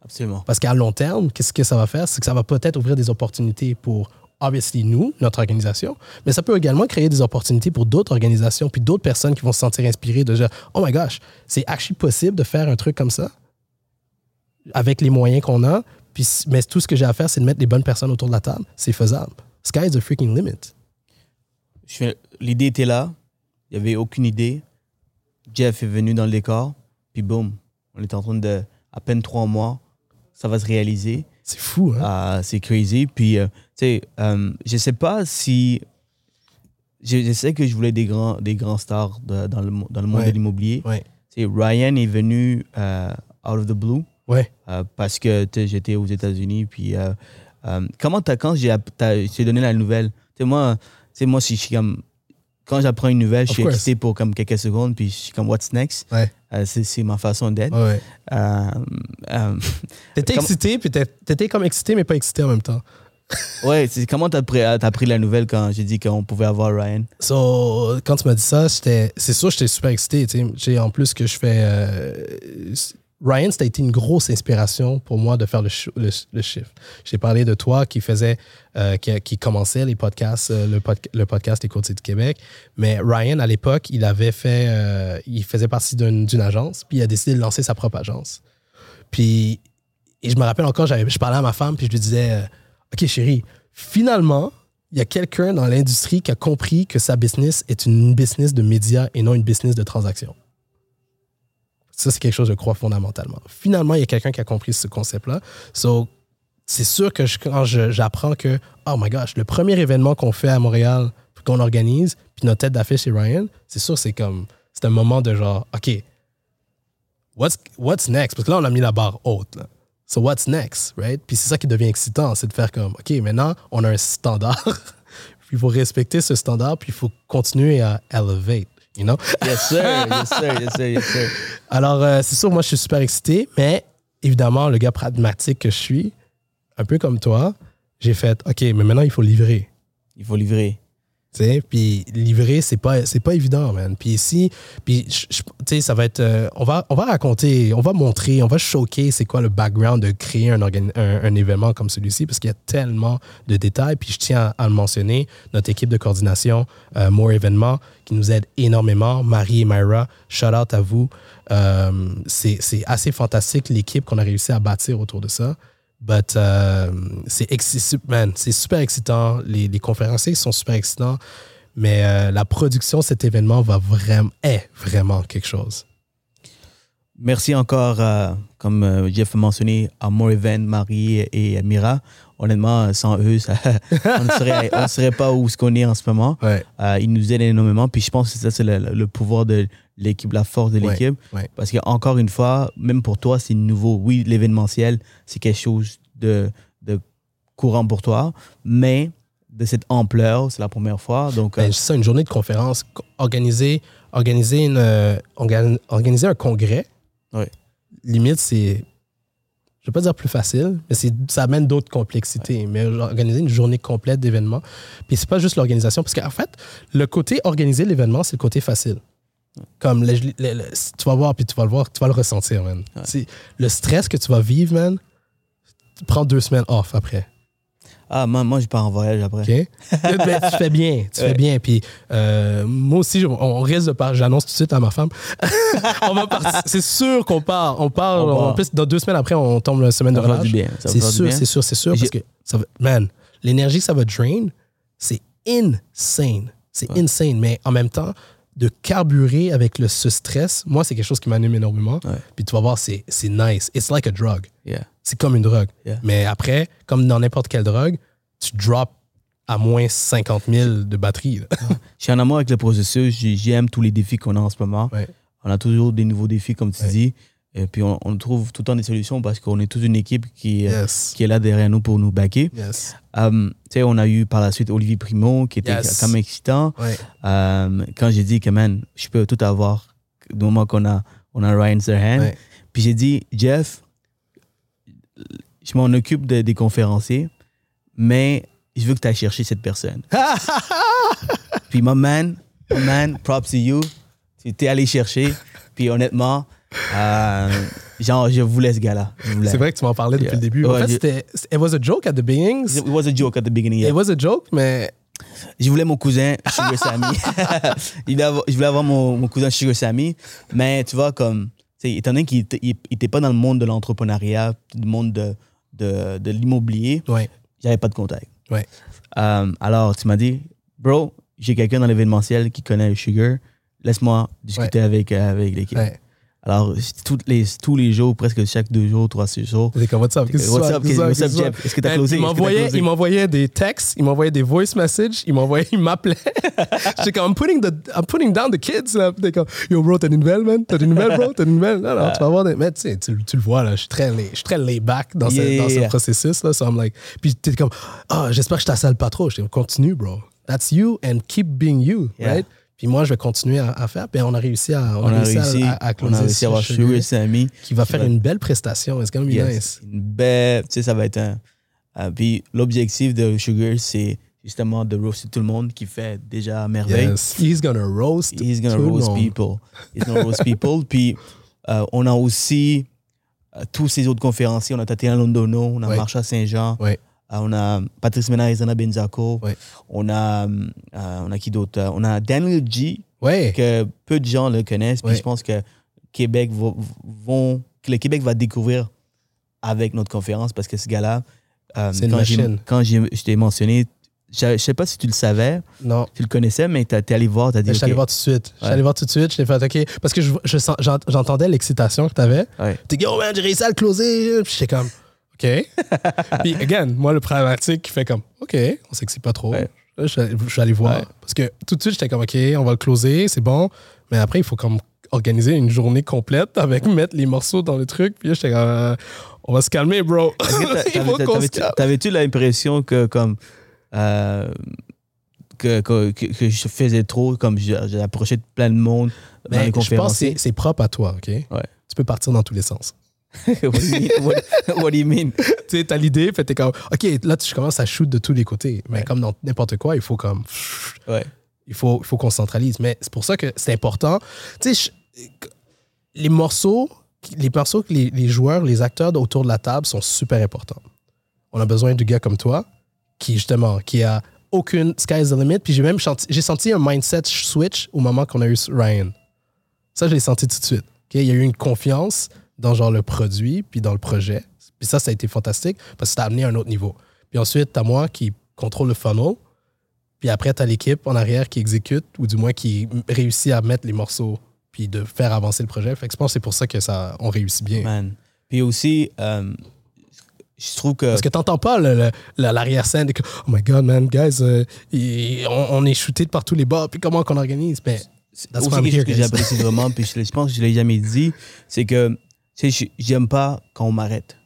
Absolument. Parce qu'à long terme, qu'est-ce que ça va faire? C'est que ça va peut-être ouvrir des opportunités pour, obviously, nous, notre organisation, mais ça peut également créer des opportunités pour d'autres organisations, puis d'autres personnes qui vont se sentir inspirées de dire, oh my gosh, c'est actually possible de faire un truc comme ça avec les moyens qu'on a, puis, mais tout ce que j'ai à faire, c'est de mettre les bonnes personnes autour de la table. C'est faisable. Sky is the freaking limit. L'idée était là. Il n'y avait aucune idée. Jeff est venu dans le décor. Puis boum, on est en train de, à peine trois mois, ça va se réaliser. C'est fou, hein? Ah, c'est crazy. Puis, euh, tu sais, euh, je sais pas si. Je, je sais que je voulais des grands, des grands stars de- dans, le, dans le monde Ouais. de l'immobilier. Ouais. Ryan est venu euh, out of the blue Ouais. euh, parce que j'étais aux États-Unis. Puis, comment t'as, quand j'ai, donné la nouvelle, tu sais, moi, tu sais, moi, si je suis comme. Quand j'apprends une nouvelle, je suis excité pour comme quelques secondes, puis je suis comme, what's next? Ouais. Euh, c'est, ma façon d'être. Ouais. Euh, euh, T'étais Comme- excité, puis t'étais comme excité, mais pas excité en même temps. Ouais, comment t'as pris, pris la nouvelle quand j'ai dit qu'on pouvait avoir Ryan? So, quand tu m'as dit ça, c'est sûr, j'étais super excité. En plus que je fais. Ryan, ça a été une grosse inspiration pour moi de faire le, ch- le, le chiffre. J'ai parlé de toi qui faisait, euh, qui, commençait les podcasts, euh, le, pod- le podcast Les Courtiers du Québec. Mais Ryan, à l'époque, il avait fait, euh, il faisait partie d'une agence, puis il a décidé de lancer sa propre agence. Puis, et je me rappelle encore, je parlais à ma femme, puis je lui disais, euh, OK, chérie, finalement, il y a quelqu'un dans l'industrie qui a compris que sa business est une business de médias et non une business de transactions. Ça, c'est quelque chose que je crois fondamentalement. Finalement, il y a quelqu'un qui a compris ce concept-là. So, c'est sûr que je- quand j'apprends que, oh my gosh, le premier événement qu'on fait à Montréal, qu'on organise, puis notre tête d'affiche, c'est Ryan, c'est sûr, c'est comme, c'est un moment de genre, OK, what's, next? Parce que là, on a mis la barre haute. So, what's next, right? Puis c'est ça qui devient excitant, c'est de faire comme, OK, maintenant, on a un standard. puis il faut respecter ce standard, puis il faut continuer à elevate, you know? Yes, sir, yes, sir, yes, sir, yes, sir. Alors, euh, c'est sûr, moi, je suis super excité, mais évidemment, le gars pragmatique que je suis, un peu comme toi, j'ai fait, OK, mais maintenant, il faut livrer. Il faut livrer. Puis livrer, c'est pas, c'est pas évident, man. Puis ici, ça va être. euh, on, va, on va raconter, on va montrer, on va choquer c'est quoi le background de créer un, événement comme celui-ci, parce qu'il y a tellement de détails. Puis je tiens à, le mentionner, notre équipe de coordination, euh, More Événements, qui nous aide énormément. Marie et Myra, shout out à vous. Euh, c'est assez fantastique l'équipe qu'on a réussi à bâtir autour de ça. But euh, c'est super excitant. Les, conférenciers sont super excitants. Mais euh, la production cet événement va vraiment, est vraiment quelque chose. Merci encore, euh, comme euh, Jeff a mentionné, à More Event, Marie et Amira. Honnêtement, sans eux, ça- on ne serait, on serait pas où ce qu'on est en ce moment. Ouais. Euh, ils nous aident énormément. Puis je pense que ça, c'est le, le pouvoir de l'équipe, la force de l'équipe. ouais. Parce qu'encore une fois, même pour toi, c'est nouveau. Oui, l'événementiel, c'est quelque chose de, de courant pour toi, mais de cette ampleur, c'est la première fois. Donc, euh, Ben, c'est ça, une journée de conférence, co- organiser, organiser, une, euh, organ- organiser un congrès, limite, c'est, vais pas dire plus facile, mais ça amène d'autres complexités. Mais organiser une journée complète d'événements, puis c'est pas juste l'organisation, parce qu'en fait, le côté organiser l'événement, c'est le côté facile. Comme le- le- le- tu vas voir, puis tu vas le voir, tu vas le ressentir, man. Ouais. Le stress que tu vas vivre, man, prends deux semaines off après. Ah, moi, moi, je pars en voyage après. OK? Ben, tu fais bien, tu fais bien. Puis euh, moi aussi, on, on risque de partir. J'annonce tout de suite à ma femme. on va partir. C'est sûr qu'on part. On part. On. En plus, dans deux semaines après, on tombe la semaine Ça de va faire du relâche. bien. ça va C'est sûr, bien. c'est sûr, c'est sûr. Parce que, ça va, man, l'énergie que ça va drain, c'est insane. C'est Ouais. insane. Mais en même temps, de carburer avec le, ce stress, moi, c'est quelque chose qui m'anime énormément. Ouais. Puis tu vas voir, c'est c'est nice. It's like a drug. Yeah. C'est comme une drogue. Yeah. Mais après, comme dans n'importe quelle drogue, tu drops à moins 50 000 de batterie. Je suis en amour avec le processus. J'ai- J'aime tous les défis qu'on a en ce moment. Ouais. On a toujours des nouveaux défis, comme tu Ouais. dis. Et puis, on, on trouve tout le temps des solutions parce qu'on est toute une équipe qui, euh, qui est là derrière nous pour nous backer. Yes. Euh, tu sais, on a eu par la suite Olivier Primo, qui était Yes. quand même excitant. Euh, quand j'ai dit que, man, je peux tout avoir du moment qu'on a, on a Ryan Serhan. Puis j'ai dit, Jeff, je m'en occupe de- des conférenciers, mais je veux que tu ailles chercher cette personne. Puis, my man, my man, props to you. Tu t'es allé chercher. Puis, honnêtement, euh, genre, je voulais ce gars-là. Je voulais. C'est vrai que tu m'en parlais depuis Yeah. le début. En Ouais, fait, c'était. It was a joke at the beginning. It was a joke at the beginning. yeah. It was a joke, mais. Je voulais mon cousin Sugar Sammy. Il voulait avoir- je voulais avoir mon, mon cousin Sugar Sammy. Mais tu vois, comme, étant donné qu'il n'était pas dans le monde de l'entrepreneuriat, du monde de, de, de l'immobilier, Ouais. j'avais pas de contact. Ouais. Euh, alors, tu m'as dit, bro, j'ai quelqu'un dans l'événementiel qui connaît Sugar. Laisse-moi discuter avec, euh, avec l'équipe. ouais. Alors, toutes les, tous les jours, presque chaque deux jours, trois, six jours. C'était comme, what's up? Qu'est-ce que? Est-ce que t'as Man, closé? Il m'envoyait, des textes, il m'envoyait des voice messages, il m'envoyait, il m'appelait. J'étais comme, I'm putting, the, I'm putting down the kids. Là. T'es comme, yo, bro, t'as des nouvelles, man? T'as des nouvelles, bro? T'as des nouvelles? Non, non, tu vas voir des. Mais tu tu, tu le vois, là, je suis très, je suis très lay back dans, ce, Yeah, dans ce processus, là. So I'm like, puis t'es comme, ah, j'espère que je t'assale pas trop. Comme, continue, bro. That's you and keep being you, Yeah. right? Puis moi, je vais continuer à, à faire. Puis on a réussi à, on On a réussi à- réussi, à, à on a réussi à avoir Sugar Sammy. qui va qui faire va- une belle prestation. Be Yes. nice. Une belle, tu sais, ça va être un, puis l'objectif de Sugar, c'est justement de roaster tout le monde qui fait déjà merveille. Yes. He's gonna roast. He's gonna roast monde. people. He's gonna roast people. Puis euh, on a aussi euh, tous ces autres conférenciers. On a Tatiana Londono, on a Ouais. Marsha Saint-Jean, Ouais. Euh, on a Patrice Mena et Zana Benzaco. Ouais. On a, euh, on a qui d'autre? Euh, On a Daniel G, Ouais. que peu de gens le connaissent. Puis je pense que Québec va, vont, que le Québec va découvrir avec notre conférence parce que ce gars-là, euh, C'est une quand je t'ai mentionné, je, je sais pas si tu le savais, Non. tu le connaissais, mais tu es allé voir, tu as dit. Je suis allé voir tout de suite. Je suis allé voir tout de suite. Je l'ai fait, OK. Parce que je, je j'entendais l'excitation que tu avais. Ouais. T'es dit, oh man, j'ai réussi à le closer. Puis j'étais comme, OK. Puis, again, moi, le pragmatique qui fait comme, OK, on s'excite pas trop. Ouais. Je, suis allé- je suis allé voir. Ouais. Parce que tout de suite, j'étais comme, OK, on va le closer, c'est bon. Mais après, il faut comme organiser une journée complète avec mettre les morceaux dans le truc. Puis là, j'étais comme, euh, on va se calmer, bro. T'avais-tu- l'impression que comme euh, que, que, je faisais trop, comme j'approchais de plein de monde dans Mais les je pense que c'est propre à toi, OK? Tu peux partir dans tous les sens. what, do you mean? What- what do you mean? tu sais, t'as l'idée, puis t'es comme, OK, là, tu commences à shoot de tous les côtés. Mais Ouais. comme dans n'importe quoi, il faut comme, Ouais. il faut, il faut qu'on se centralise. Mais c'est pour ça que c'est important. Tu sais, les morceaux, les morceaux que les, les joueurs, les acteurs autour de la table sont super importants. On a besoin de gars comme toi, qui justement, qui a aucune sky's the limit. Puis j'ai même senti, j'ai senti un mindset switch au moment qu'on a eu Ryan. Ça, je l'ai senti tout de suite. OK? Il y a eu une confiance dans genre le produit, puis dans le projet. Puis ça, ça a été fantastique parce que ça a amené à un autre niveau. Puis ensuite, t'as moi qui contrôle le funnel. Puis après, t'as l'équipe en arrière qui exécute, ou du moins qui réussit à mettre les morceaux, puis de faire avancer le projet. Fait que je pense que c'est pour ça que ça, on réussit bien. Man. Puis aussi, euh, je trouve que. Parce que t'entends pas l'arrière-scène de que, oh my god, man, guys, euh, on, on est shooté de partout les bords, puis comment qu'on organise? Mais c'est aussi quelque chose que j'apprécie vraiment, puis je, je pense que je l'ai jamais dit, c'est que tu sais, j'aime pas quand on m'arrête.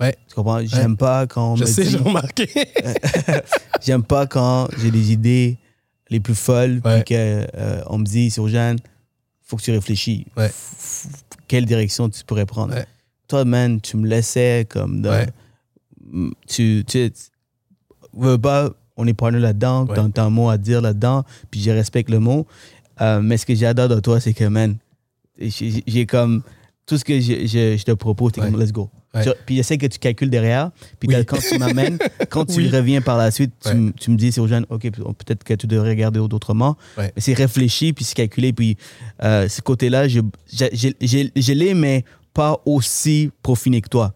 Ouais. Tu comprends? J'aime pas quand on je me sais, dit- j'ai remarqué. J'aime pas quand j'ai des idées les plus folles, Ouais. puis qu'on me dit, Surjane, faut que tu réfléchis. Ouais. F- f- Quelle direction tu pourrais prendre? Ouais. Toi, man, tu me laissais comme. Mm, Tu, tu veux pas, on est partner là-dedans, t'as t'as un mot à dire là-dedans, puis je respecte le mot. Euh, mais ce que j'adore de toi, c'est que, man, j'ai comme. Tout ce que je, je- je te propose, t'es Ouais. comme, let's go. Ouais. Tu- Puis j'essaie que tu calcules derrière. Puis Oui. quand tu m'amènes, quand tu Oui. reviens par la suite, tu, Ouais. tu me dis, c'est aux jeunes, OK, peut-être que tu devrais regarder autrement. Mais c'est réfléchi, puis c'est calculé. Puis euh, ce côté-là, je, je l'ai, mais pas aussi profiné que toi.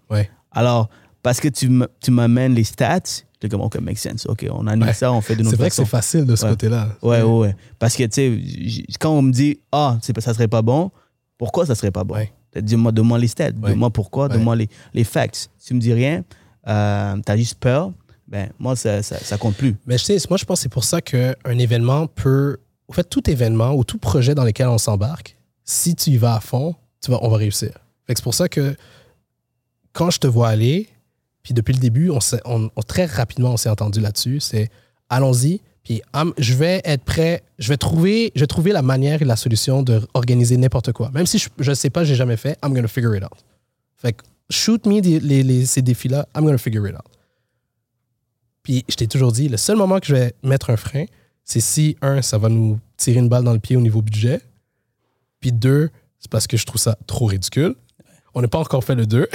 Alors, parce que tu m'amènes les stats, j'étais comme, OK, make sense. OK, on annule Ouais. ça, on fait de notre C'est vrai que façon. c'est facile de ce Ouais. côté-là. Ouais, ouais, ouais. Parce que, tu sais, quand on me dit, ah, ça serait pas bon, pourquoi ça serait pas bon? Ouais. Dis-moi, donne-moi les stats, Ouais. donne-moi pourquoi, Ouais. donne-moi les, les facts. Si tu me dis rien, euh, t'as juste peur, ben, moi, ça, ça, ça compte plus. Mais je sais, moi, je pense que c'est pour ça qu'un événement peut. En fait, tout événement ou tout projet dans lequel on s'embarque, si tu y vas à fond, tu vas, on va réussir. C'est pour ça que quand je te vois aller, puis depuis le début, on, s'est- on- on- très rapidement, on s'est entendu là-dessus, c'est allons-y, puis hum, je vais être prêt, je vais trouver, je vais trouver la manière et la solution de organiser n'importe quoi. Même si je ne sais pas, j'ai jamais fait, I'm gonna figure it out. Fait que shoot me les- les- ces défis-là, I'm gonna figure it out. Puis je t'ai toujours dit, le seul moment que je vais mettre un frein, c'est si, un, ça va nous tirer une balle dans le pied au niveau budget. Puis deux, c'est parce que je trouve ça trop ridicule. On n'a pas encore fait le 2.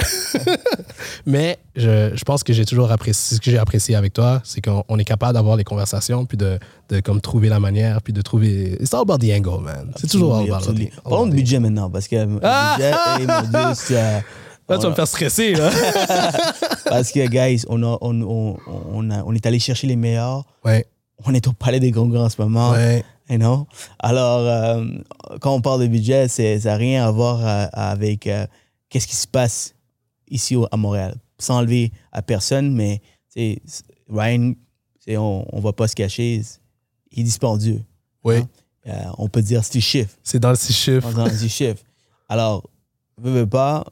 Mais je, je pense que j'ai toujours apprécié, ce que j'ai apprécié avec toi, c'est qu'on on est capable d'avoir les conversations, puis de, de comme trouver la manière, puis de trouver. It's all about the angle, man. C'est toujours all about the Parlons de budget maintenant, parce que Ah! budget, hey, mon Dieu, ça- Là, tu vas me faire stresser, là. parce que, guys, on, a, on, on, on, a- on est allé chercher les meilleurs. ouais, On est au Palais des Congrès en ce moment. ouais. You know? Alors, euh, quand on parle de budget, ça n'a rien à voir euh, avec euh, qu'est-ce qui se passe ici à Montréal? Sans enlever à personne, mais Ryan, on ne va pas se cacher, il est dispendieux. Oui, Hein? Euh, on peut dire six chiffres. c'est dans le six chiffres. Dans six chiffres. Alors, veux, veux pas,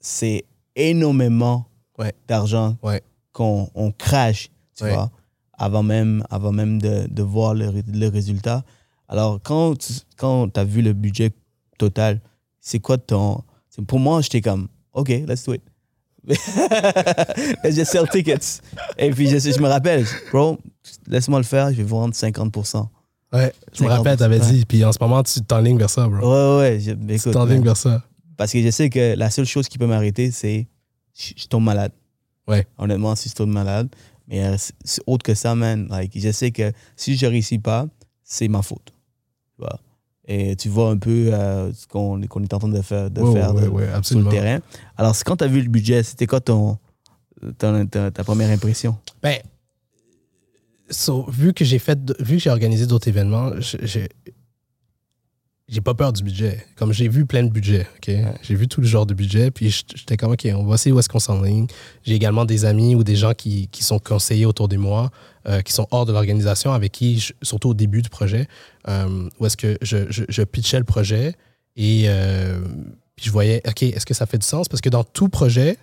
c'est énormément Ouais. d'argent Ouais. qu'on on crache, tu Ouais. vois, avant même, avant même de, de voir le résultat. Alors, quand tu quand as vu le budget total, c'est quoi ton... Pour moi, j'étais comme, OK, let's do it. let's just sell tickets. Et puis, je, je me rappelle, bro, laisse-moi le faire, je vais vous rendre 50%. Ouais, je me 50%, rappelle, t'avais ouais. dit, puis en ce moment, tu t'enlignes vers ça, bro. Ouais, ouais, je- mais tu écoute, t'enlignes vers ça. parce que je sais que la seule chose qui peut m'arrêter, c'est je, je tombe malade. Ouais. Honnêtement, si je tombe malade. Mais euh, autre que ça, man. Like, je sais que si je réussis pas, c'est ma faute. Tu vois? Et tu vois un peu euh, ce qu'on qu'on est en train de faire, de Ouais, faire ouais, de- ouais, sur le terrain. Alors, quand tu as vu le budget, c'était quoi ton, ton- ta, ta première impression? Ben, so, vu que j'ai fait, vu que j'ai organisé d'autres événements, je- j'ai j'ai pas peur du budget. Comme j'ai vu plein de budgets, ok? J'ai vu tout le genre de budget, puis j'étais comme ok, on va essayer où est-ce qu'on s'enligne. J'ai également des amis ou des gens qui, qui sont conseillers autour de moi, euh, qui sont hors de l'organisation, avec qui, je- surtout au début du projet, euh, où est-ce que je, je, je pitchais le projet et euh, puis je voyais, ok, est-ce que ça fait du sens? Parce que dans tout projet,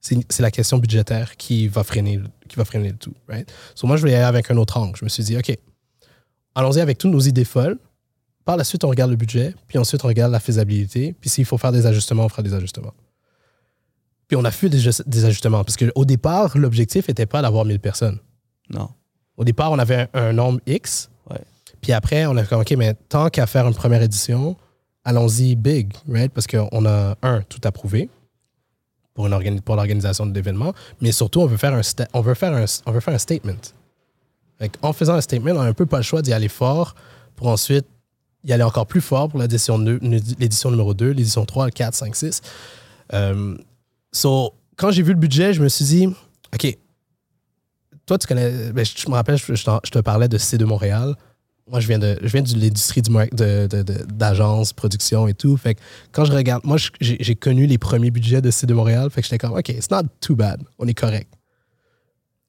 c'est la question budgétaire qui va freiner, le- qui va freiner le tout. Right? So moi, je voulais aller avec un autre angle. Je me suis dit, OK, allons-y avec toutes nos idées folles. Par la suite, on regarde le budget, puis ensuite, on regarde la faisabilité. Puis s'il faut faire des ajustements, on fera des ajustements. Puis on a fait des, ju- des ajustements, parce qu'au départ, l'objectif n'était pas d'avoir 1000 personnes. Non. Au départ, on avait un, un nombre X. Ouais. Puis après, on a fait, OK, mais tant qu'à faire une première édition, allons-y big, right? Parce qu'on a, un, tout approuvé pour, une pour l'organisation de l'événement, mais surtout, on veut faire un, on veut faire un, on veut faire un statement. Fait en faisant un statement, on a un peu pas le choix d'y aller fort pour ensuite y aller encore plus fort pour l'édition numéro 2, l'édition 3, 4, 5, 6. Euh, so, quand j'ai vu le budget, je me suis dit, OK, toi, tu connais, ben, je, me rappelle, je, te parlais de C2 Montréal. Moi, je viens de, je viens de l'industrie du mar- de, de, de- d'agence, production et tout. Fait que quand je regarde, moi, j'ai, connu les premiers budgets de C2 Montréal. Fait que j'étais comme, OK, it's not too bad. On est correct.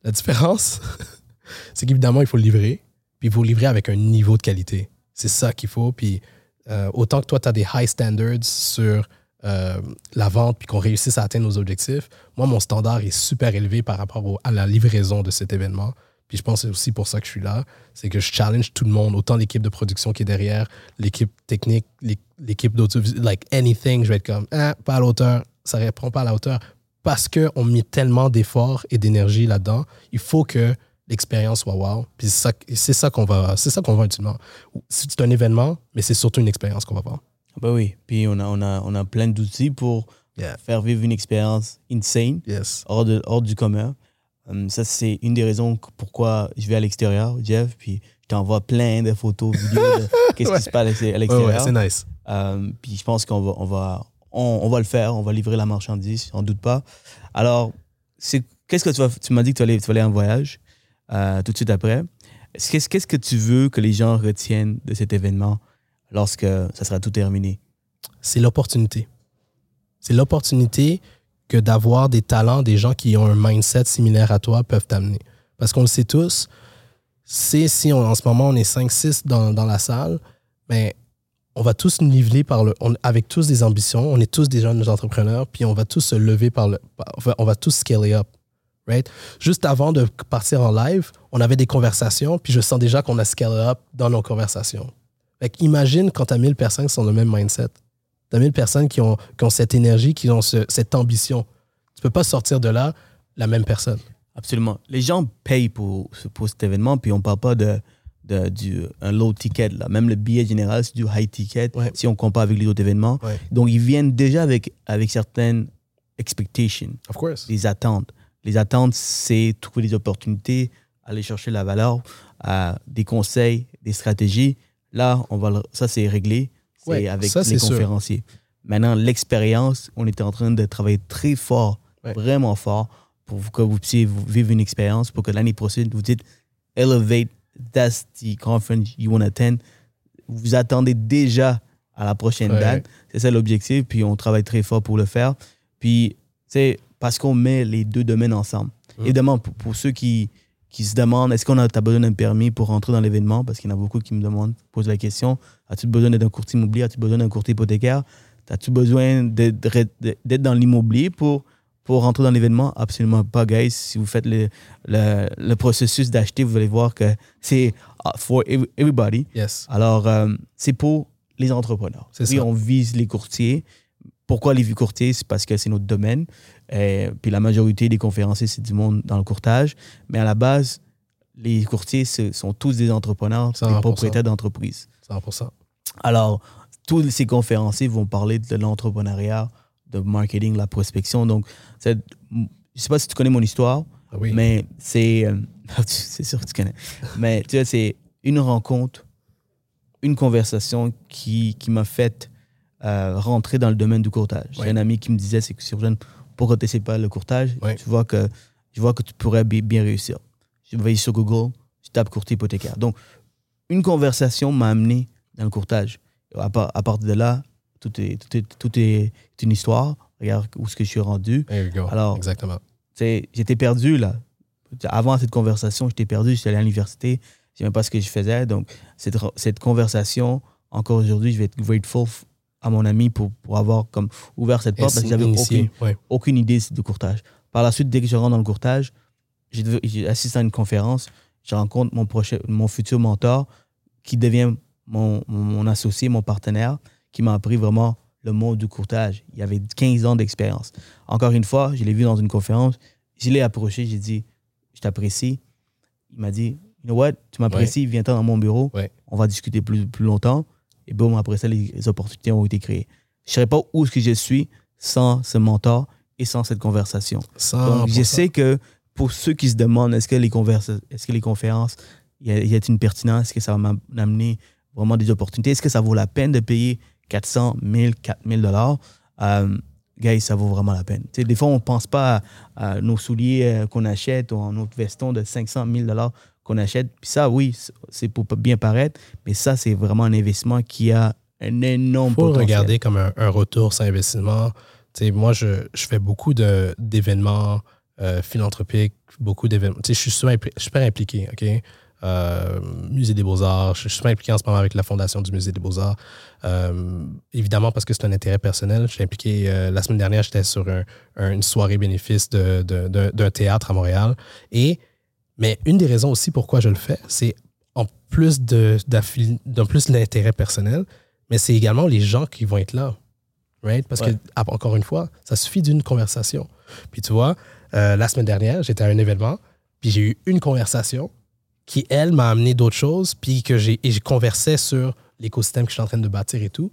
La différence, c'est qu'évidemment, il faut le livrer. Puis il faut le livrer avec un niveau de qualité. C'est ça qu'il faut. Puis euh, autant que toi, tu as des high standards sur euh, la vente puis qu'on réussisse à atteindre nos objectifs, moi, mon standard est super élevé par rapport à la livraison de cet événement. Puis je pense que c'est aussi pour ça que je suis là. C'est que je challenge tout le monde, autant l'équipe de production qui est derrière, l'équipe technique, l'é- l'équipe d'autovisuel, like anything. Je vais être comme, ah, pas à la hauteur, ça répond pas à la hauteur. Parce qu'on met tellement d'efforts et d'énergie là-dedans, il faut que l'expérience soit wow. Puis c'est ça, c'est ça qu'on va, c'est ça qu'on va ultimement. C'est un événement, mais c'est surtout une expérience qu'on va voir. Ben oui. Puis on a, on a, on a plein d'outils pour Yeah. faire vivre une expérience insane. Yes. hors, de, hors du commun. Hum, ça, c'est une des raisons pourquoi je vais à l'extérieur, Jeff, puis je t'envoie plein de photos, vidéos de qu'est-ce Ouais. qui se passe à l'ex- à Ouais, ouais, l'extérieur. c'est nice. Hum, puis je pense qu'on va, on va, on, on va le faire, on va livrer la marchandise, j'en doute pas. Alors, c'est, qu'est-ce que tu vas, tu m'as dit que tu allais, tu allais en voyage euh, tout de suite après. Est-ce- Qu'est-ce, que tu veux que les gens retiennent de cet événement lorsque ça sera tout terminé? c'est l'opportunité. C'est l'opportunité que d'avoir des talents, des gens qui ont un mindset similaire à toi peuvent t'amener. Parce qu'on le sait tous, c'est si on- en ce moment on est 5-6 dans, la salle, mais on va tous niveler par le. avec tous des ambitions, on est tous des jeunes entrepreneurs, puis on va tous se lever par le. on va tous scaler up. Right? Juste avant de partir en live, on avait des conversations, puis je sens déjà qu'on a scalé up dans nos conversations. Fait imagine quand tu as 1000 personnes qui sont le même mindset. Tu as 1000 personnes qui ont, qui ont cette énergie, qui ont ce- cette ambition. Tu peux pas sortir de là la même personne. Absolument. Les gens payent pour, pour cet événement, puis on parle pas de, de du, un low ticket. Là. Même le billet général, c'est du high ticket Ouais. si on compare avec les autres événements. Ouais. Donc, ils viennent déjà avec, avec certaines expectations, Of course. des attentes. Les attentes, c'est trouver des opportunités, aller chercher la valeur, euh, des conseils, des stratégies. Là, on va le- ça, c'est réglé. C'est Ouais, avec ça, les sûr. conférenciers. Maintenant, l'expérience, on était en train de travailler très fort, Ouais. vraiment fort, pour que vous puissiez vivre une expérience, pour que l'année prochaine, vous dites Elevate, that's the conference you want to attend. Vous attendez déjà à la prochaine Ouais. date. C'est ça l'objectif, puis on travaille très fort pour le faire. Puis, c'est parce qu'on met les deux domaines ensemble. Mhm. Évidemment, pour, pour ceux qui, qui se demandent est-ce qu'on a t'as besoin d'un permis pour rentrer dans l'événement, parce qu'il y en a beaucoup qui me demandent, posent la question as-tu besoin d'être un courtier immobilier? As-tu besoin d'un courtier hypothécaire? As-tu besoin d'être dans l'immobilier pour, pour rentrer dans l'événement? Absolument pas, guys. Si vous faites le, le, le processus d'acheter, vous allez voir que c'est uh, for every- everybody. Yes. Alors, euh, c'est pour les entrepreneurs. Oui, ça. on vise les courtiers, pourquoi les courtiers? C'est parce que c'est notre domaine. Et puis la majorité des conférenciers, c'est du monde dans le courtage. Mais à la base, les courtiers ce sont tous des entrepreneurs, des 100%. propriétaires d'entreprises. 100%. Alors, tous ces conférenciers vont parler de l'entrepreneuriat, de marketing, la prospection. Donc, je ne sais pas si tu connais mon histoire, Ah oui. mais c'est. euh, c'est sûr que tu connais. Mais tu vois, c'est une rencontre, une conversation qui, qui m'a fait euh, rentrer dans le domaine du courtage. J'ai un ami qui me disait c'est que sur jeune, pourquoi tu n'essaies pas le courtage Ouais. Tu vois que je vois que tu pourrais bi- bien réussir. Je vais sur Google, je tape courtier hypothécaire. Donc, une conversation m'a amené dans le courtage. À, part- à partir de là, tout est, tout est, tout est une histoire. Regarde où est-ce que je suis rendu. Alors- Exactement. J'étais perdu là. Avant cette conversation, j'étais perdu, j'étais allé à l'université, je savais même pas ce que je faisais. Donc, cette, cette conversation, encore aujourd'hui, je vais être grateful à mon ami pour, pour avoir comme ouvert cette porte parce que j'avais aucune, Ouais. aucune idée de courtage. Par la suite, dès que je rentre dans le courtage, assisté à une conférence, je rencontre mon, prochain, mon futur mentor qui devient mon, mon, associé, mon partenaire, qui m'a appris vraiment le monde du courtage. Il avait 15 ans d'expérience. Encore une fois, je l'ai vu dans une conférence, je l'ai approché, j'ai dit, je t'apprécie. Il m'a dit, you know what, tu m'apprécies, viens-t'en dans mon bureau, Ouais. on va discuter plus, plus longtemps. Et boum, après ça, les, les opportunités ont été créées. Je ne saurais pas où que je suis sans ce mentor et sans cette conversation. 100%. Donc, je sais que pour ceux qui se demandent est-ce que les, est-ce que les conférences, il y, a, y a une pertinence, est-ce que ça va m'amener vraiment des opportunités, est-ce que ça vaut la peine de payer 400, 1000, 4000 dollars? Euh, Guys, ça vaut vraiment la peine. Tu sais, des fois, on ne pense pas à, à nos souliers euh, qu'on achète ou à notre veston de 500 000 dollars qu'on achète. Puis ça, oui, c'est- pour bien paraître, mais ça, c'est vraiment un investissement qui a un énorme faut potentiel. regarder comme un, un retour sur investissement. Tu sais, moi, je, je fais beaucoup de- d'événements euh, philanthropiques, beaucoup d'événements. Tu sais, Je suis super, super impliqué, OK? Euh, Musée des Beaux-Arts, je suis super impliqué en ce moment avec la Fondation du Musée des Beaux-Arts. Euh, évidemment, parce que c'est un intérêt personnel. Je suis impliqué, euh, la semaine dernière, j'étais sur un- un- une soirée bénéfice de- de- de- d'un théâtre à Montréal. Et, mais une des raisons aussi pourquoi je le fais, c'est en plus de, plus l'intérêt personnel, mais c'est également les gens qui vont être là. Right? Parce Ouais. que, encore une fois, ça suffit d'une conversation. Puis tu vois, euh, la semaine dernière, j'étais à un événement, puis j'ai eu une conversation qui, elle, m'a amené d'autres choses, puis que j'ai, et conversais sur l'écosystème que je suis en train de bâtir et tout.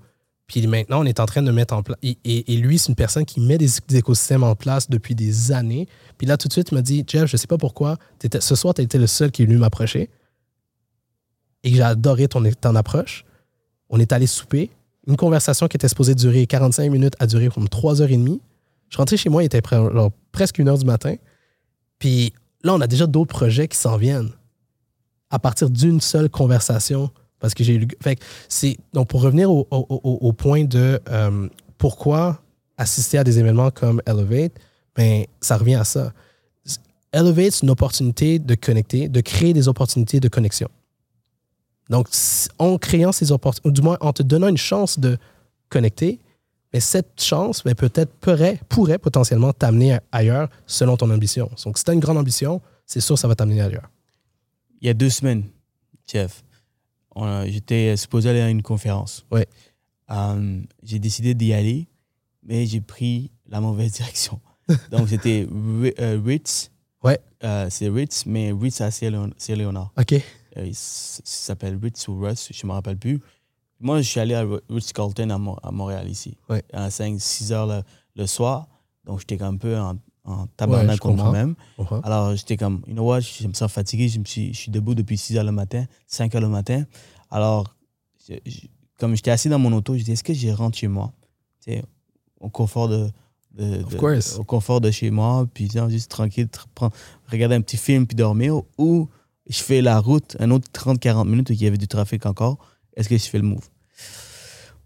Puis maintenant, on est en train de mettre en place. Et, et- et lui, c'est une personne qui met des, des écosystèmes en place depuis des années. Puis là, tout de suite, il m'a dit Jeff, je sais pas pourquoi, ce soir, tu été le seul qui est venu m'approcher. Et j'ai adoré ton, ton approche. On est allé souper. Une conversation qui était supposée durer 45 minutes a duré comme 3 heures et demie. Je suis rentré chez moi, il était presque une heure du matin. Puis là, on a déjà d'autres projets qui s'en viennent à partir d'une seule conversation. Parce que j'ai eu. Fait c'est. Donc, pour revenir au point de euh, pourquoi assister à des événements comme Elevate, ben, ça revient à ça. Elevate, c'est une opportunité de connecter, de créer des opportunités de connexion. Donc, en créant ces opportunités, ou du moins en te donnant une chance de connecter, mais cette chance, ben, peut-être pourrait, pourrait potentiellement t'amener ailleurs selon ton ambition. Donc, si tu as une grande ambition, c'est sûr que ça va t'amener ailleurs. il y a deux semaines, Jeff, j'étais supposé aller à une conférence. Ouais. Euh, j'ai décidé d'y aller, mais j'ai pris la mauvaise direction. Donc, c'était euh, Ritz. Ouais. Euh, c'est Ritz, mais Ritz à Saint-Léonard. OK. Euh, il s'appelle Ritz ou Russ, je ne me rappelle plus. Moi, je suis allé à Ri- Ritz-Carlton à, Mo- à Montréal, ici, Ouais. à 5-6 heures le, le soir. Donc, j'étais un peu en, en Ouais, tabarnak comprends. moi-même. Alors, j'étais comme, you know what, je me sens fatigué, je, me suis, je suis debout depuis 6 heures le matin, 5 heures le matin. Alors, je- je- comme j'étais assis dans mon auto, je dis, est-ce que je rentre chez moi? Tu sais, au confort de, de- de- au confort de chez moi, puis genre, juste tranquille, tr- prendre- regarder un petit film puis dormir, ou je fais la route, un autre 30-40 minutes où il y avait du trafic encore, est-ce que je fais le move?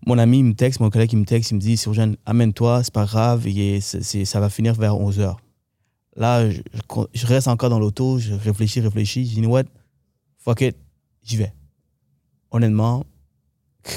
Mon ami il me texte, mon collègue il me texte, il me dit, Surgeon, amène-toi, c'est pas grave, est- ça va finir vers 11 heures. Là, je, je- je reste encore dans l'auto, je réfléchis, réfléchis, je dis, you know what, fuck it, j'y vais. Honnêtement,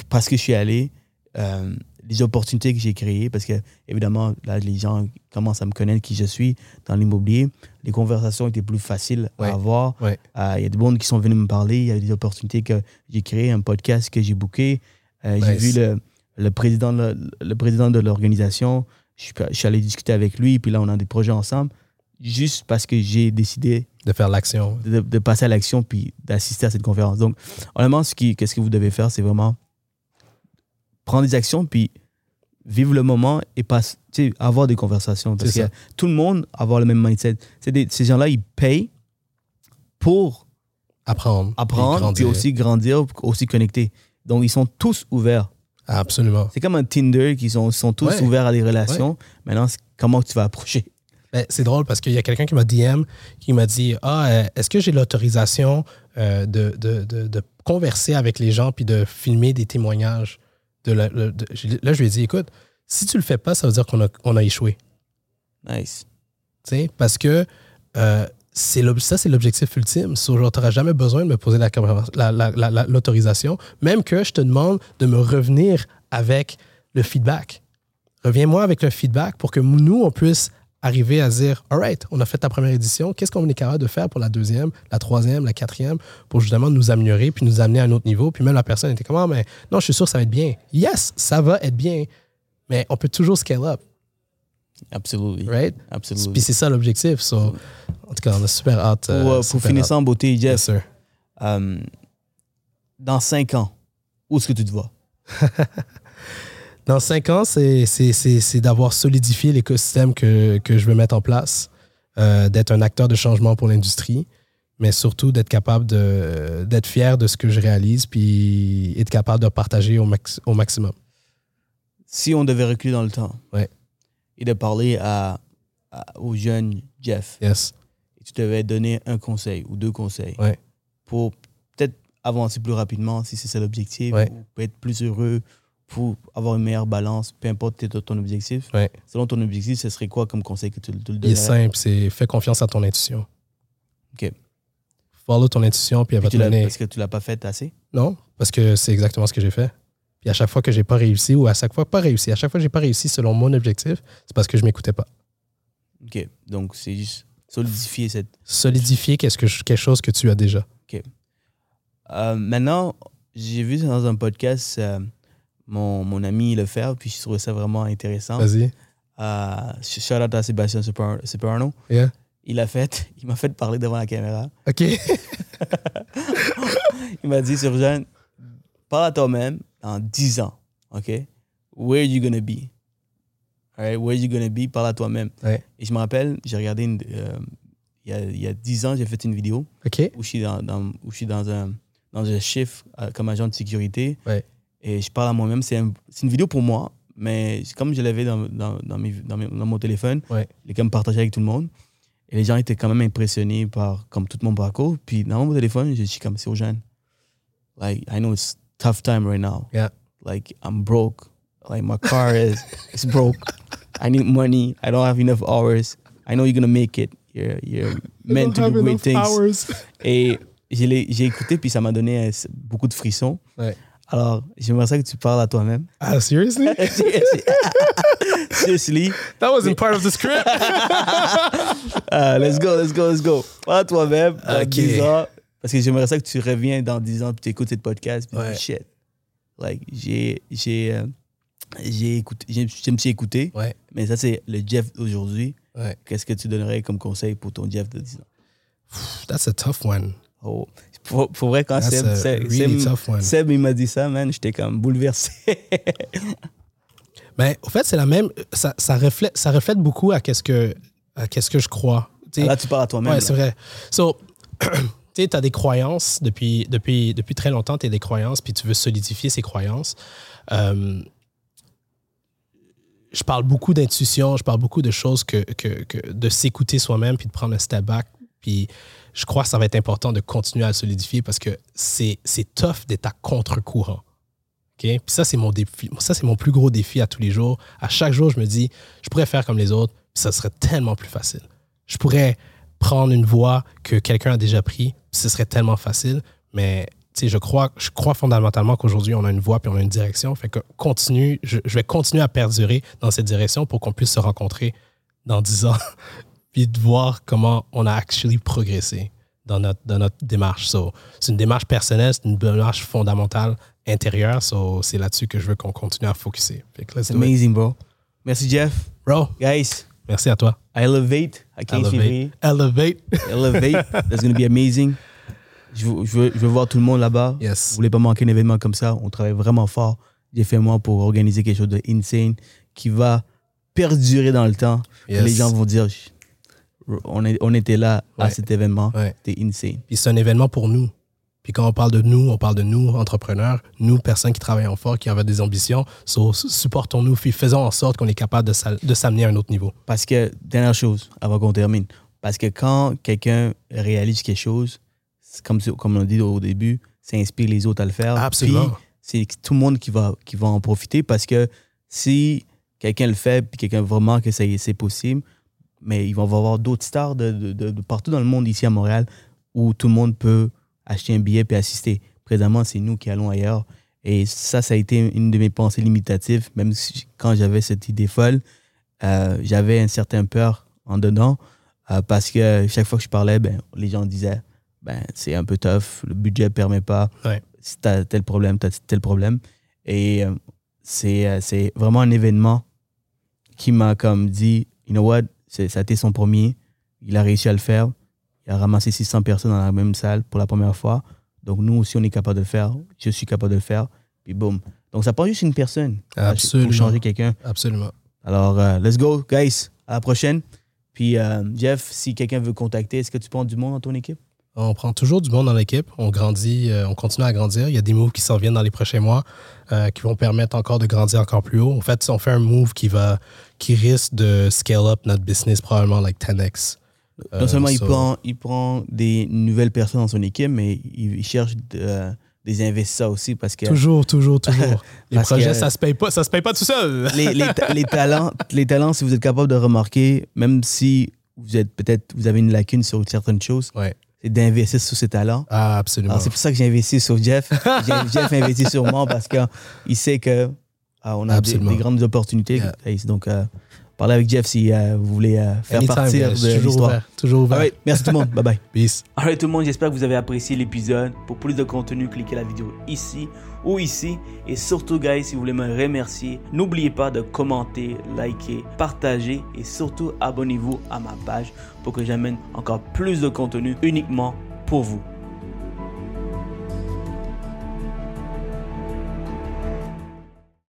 parce que je suis allé, euh, les opportunités que j'ai créées, parce que évidemment, là, les gens commencent à me connaître qui je suis dans l'immobilier, les conversations étaient plus faciles Ouais. à avoir. Ouais. Euh, Il y a des mondes qui sont venus me parler, il y a des opportunités que j'ai créées, un podcast que j'ai booké. Euh, J'ai vu le, le président le président de l'organisation. Je je suis allé discuter avec lui, puis là, on a des projets ensemble, juste parce que j'ai décidé De faire l'action. de, de passer à l'action puis d'assister à cette conférence. Donc, honnêtement, ce, qui, qu'est-ce que vous devez faire, c'est vraiment prendre des actions puis vivre le moment et pas, avoir des conversations. Parce que tout le monde avoir le même mindset. Des- ces gens-là, ils payent pour Apprendre. apprendre, puis aussi grandir, aussi connecter. Donc, ils sont tous ouverts. Absolument. C'est comme un Tinder qui sont, sont tous Ouais. ouverts à des relations. Maintenant, comment tu vas approcher? Ben, c'est drôle parce qu'il y a quelqu'un qui m'a DM qui m'a dit Ah, euh, est-ce que j'ai l'autorisation euh, de, de, de, de converser avec les gens puis de filmer des témoignages de la- le- de- j'ai- Là, je lui ai dit Écoute, si tu le fais pas, ça veut dire qu'on a, on a échoué. Nice. Parce que euh, ça, c'est l'objectif ultime. So, genre, tu n'auras jamais besoin de me poser la- la- l'autorisation, même que je te demande de me revenir avec le feedback. Reviens-moi avec le feedback pour que nous, on puisse arriver à dire All right, on a fait ta première édition, qu'est-ce qu'on est capable de faire pour la deuxième, la troisième, la quatrième, pour justement nous améliorer puis nous amener à un autre niveau? Puis même la personne était comme Ah, mais non, je suis sûr que ça va être bien. Yes, ça va être bien, mais on peut toujours scale up, Absolutely. right? Absolutely. Puis c'est ça l'objectif. So, en tout cas, on a super hâte. Pour, euh, euh, pour super finir hâte. ça en beauté, Yes, Jeff, euh, dans cinq ans, où est-ce que tu te vois? Dans cinq ans, c'est d'avoir solidifié l'écosystème que, que je veux mettre en place, euh, d'être un acteur de changement pour l'industrie, mais surtout d'être capable d'être fier de ce que je réalise, puis être capable de partager au, max- au maximum. Si on devait reculer dans le temps Ouais. et de parler à, à- au jeune Jeff, Yes. et tu devais donner un conseil ou deux conseils Ouais. pour peut-être avancer plus rapidement si c'est ça l'objectif, Ouais. ou être plus heureux, pour avoir une meilleure balance, peu importe ton- objectif. Ouais. Selon ton objectif, ce serait quoi comme conseil que tu, tu le Il est simple, c'est fais confiance à ton intuition. Ok. Follow ton intuition, puis elle va Puis te tu l'as- mener. parce que tu l'as pas fait assez? Non, parce que c'est exactement ce que j'ai fait. Puis à chaque fois que j'ai pas réussi, ou à chaque fois pas réussi, à chaque fois que j'ai pas réussi selon mon objectif, c'est parce que je m'écoutais pas. Ok, donc c'est juste solidifier cette. Solidifier qu'est-ce que je- quelque chose que tu as déjà. Euh, maintenant, j'ai vu dans un podcast euh, mon, mon ami le faire, puis je trouvais ça vraiment intéressant. Vas-y. Euh, shout out à Sébastien Super- Superno. Yeah. Il a fait, il m'a fait parler devant la caméra. OK. Il m'a dit, Surgeon, parle à toi-même dans 10 ans, OK? Where are you gonna be? All right, where are you gonna be? Parle à toi-même. Ouais. Et je me rappelle, j'ai regardé, une, euh, il, y a, il y a 10 ans, j'ai fait une vidéo où je suis dans, dans- où je suis dans un, dans un chiffre euh, comme agent de sécurité. Ouais. Et je parle à moi-même. C'est un- une vidéo pour moi, mais comme je l'avais dans, dans, dans, mes- dans mes- dans mon téléphone, Ouais. je l'ai quand même partagé avec tout le monde. Et les gens étaient quand même impressionnés par comme tout mon parcours. Puis dans mon téléphone, je suis comme, c'est aux jeunes. Like, I know it's tough time right now. Yeah. Like, I'm broke. Like, my car is it's broke. I need money. I don't have enough hours. I know you're gonna make it. You're, you're meant to do great things. Et je l'ai- j'ai écouté, puis ça m'a donné euh, beaucoup de frissons. Ouais. Alors, j'aimerais ça que tu parles à toi-même. Ah, seriously? Seriously. That wasn't part of the script. Ah, let's go, let's go, let's go. Parle à toi-même dans Ok. 10 ans. Parce que j'aimerais ça que tu reviens dans 10 ans, puis tu écoutes cette podcast, puis Ouais. shit. Like, j'ai, j'ai, euh, j'ai écouté, j'ai- je me suis écouté, ouais. mais ça, c'est le Jeff d'aujourd'hui. Ouais. Qu'est-ce que tu donnerais comme conseil pour ton Jeff de 10 ans? That's a tough one. Oh. Pour, pour vrai, quand Seb, a Seb- really Seb- tough one. Seb, il m'a dit ça, man, j'étais comme bouleversé. Mais au fait, c'est la même. Ça, ça, reflète, ça reflète beaucoup à qu'est-ce que, à qu'est-ce que je crois. Sais, Là, tu parles à toi-même. Ouais, c'est vrai. So, tu as des croyances depuis, depuis, depuis très longtemps, tu as des croyances, puis tu veux solidifier ces croyances. Euh, je parle beaucoup d'intuition, je parle beaucoup de choses que, que, que de s'écouter soi-même, puis de prendre un step back. Puis je crois que ça va être important de continuer à le solidifier parce que c'est tough d'être à contre-courant. OK? Puis ça, c'est mon défi. Ça, c'est mon plus gros défi à tous les jours. À chaque jour, je me dis, je pourrais faire comme les autres, ça serait tellement plus facile. Je pourrais prendre une voie que quelqu'un a déjà pris, ce serait tellement facile. Mais je crois, je crois fondamentalement qu'aujourd'hui, on a une voie puis on a une direction. Fait que continue, je, je vais continuer à perdurer dans cette direction pour qu'on puisse se rencontrer dans 10 ans, puis de voir comment on a actually progressé dans notre, dans notre démarche. So, c'est une démarche personnelle, c'est une démarche fondamentale intérieure. So, c'est là-dessus que je veux qu'on continue à focuser. C'est it. amazing, bro. Merci, Jeff. Bro, Guys, merci à toi. I elevate à 15 février. Elevate. Elevate. That's going to be amazing. Je veux, je, veux, je veux voir tout le monde là-bas. Yes. Vous voulez pas manquer un événement comme ça? On travaille vraiment fort. J'ai fait moi pour organiser quelque chose de insane qui va perdurer dans le temps. Yes. Les gens vont dire, on, est, on était là à cet événement. Ouais. C'était insane. Puis c'est un événement pour nous. Puis quand on parle de nous, on parle de nous, entrepreneurs, nous, personnes qui travaillent fort, qui ont des ambitions. So, supportons-nous, puis faisons en sorte qu'on est capable de s'a- de s'amener à un autre niveau. Parce que, dernière chose, avant qu'on termine, parce que quand quelqu'un réalise quelque chose, comme, comme on dit au début, ça inspire les autres à le faire. Absolument. C'est tout le monde qui va, qui va en profiter parce que si quelqu'un le fait, puis quelqu'un vraiment que c'est possible, mais il va y avoir d'autres stars de, de- de- de partout dans le monde, ici à Montréal, où tout le monde peut acheter un billet puis assister. Présentement, c'est nous qui allons ailleurs. Et ça, ça a été une de mes pensées limitatives, même si, quand j'avais cette idée folle, euh, j'avais un certain peur en dedans, euh, parce que chaque fois que je parlais, ben, les gens disaient, ben, c'est un peu tough, le budget ne permet pas, Ouais. si tu as tel problème, tu as tel problème. Et euh, c'est euh, c'est vraiment un événement qui m'a comme dit, you know what, ça a été son premier, il a réussi à le faire, il a ramassé 600 personnes dans la même salle pour la première fois. Donc nous aussi, on est capable de le faire, je suis capable de le faire, puis boum. Donc ça prend juste une personne Absolument. pour changer quelqu'un. Absolument. Alors, euh, let's go, guys. À la prochaine. Puis, euh, Jeff, si quelqu'un veut contacter, est-ce que tu prends du monde dans ton équipe? On prend toujours du monde dans l'équipe. On grandit, euh, on continue à grandir. Il y a des moves qui s'en viennent dans les prochains mois euh, qui vont permettre encore de grandir encore plus haut. En fait, on fait un move qui va, qui risque de scale up notre business probablement like 10x. Non Euh, seulement il, prend, il prend des nouvelles personnes dans son équipe, mais il, cherche de- des investisseurs aussi parce que Toujours, toujours, toujours. les projets, que- ça se paye pas, ça se paye pas tout seul. les, les ta- les talents, les talents, si vous êtes capable de remarquer, même si vous êtes peut-être vous avez une lacune sur certaines choses, Ouais. C'est d'investir sur ces talents. Ah, absolument. C'est pour ça que j'ai investi sur Jeff. Jeff a investi sur moi parce qu'il sait que ah, on a des, des grandes opportunités. Yeah. Donc, euh, parlez avec Jeff si euh, vous voulez euh, faire Anytime, partir de toujours l'histoire. ouvert. Toujours ouvert. Alright, merci tout le monde. Bye bye. Peace. Alright tout le monde, j'espère que vous avez apprécié l'épisode. Pour plus de contenu, cliquez la vidéo ici ou ici. Et surtout, guys, si vous voulez me remercier, n'oubliez pas de commenter, liker, partager et surtout abonnez-vous à ma page pour que j'amène encore plus de contenu uniquement pour vous.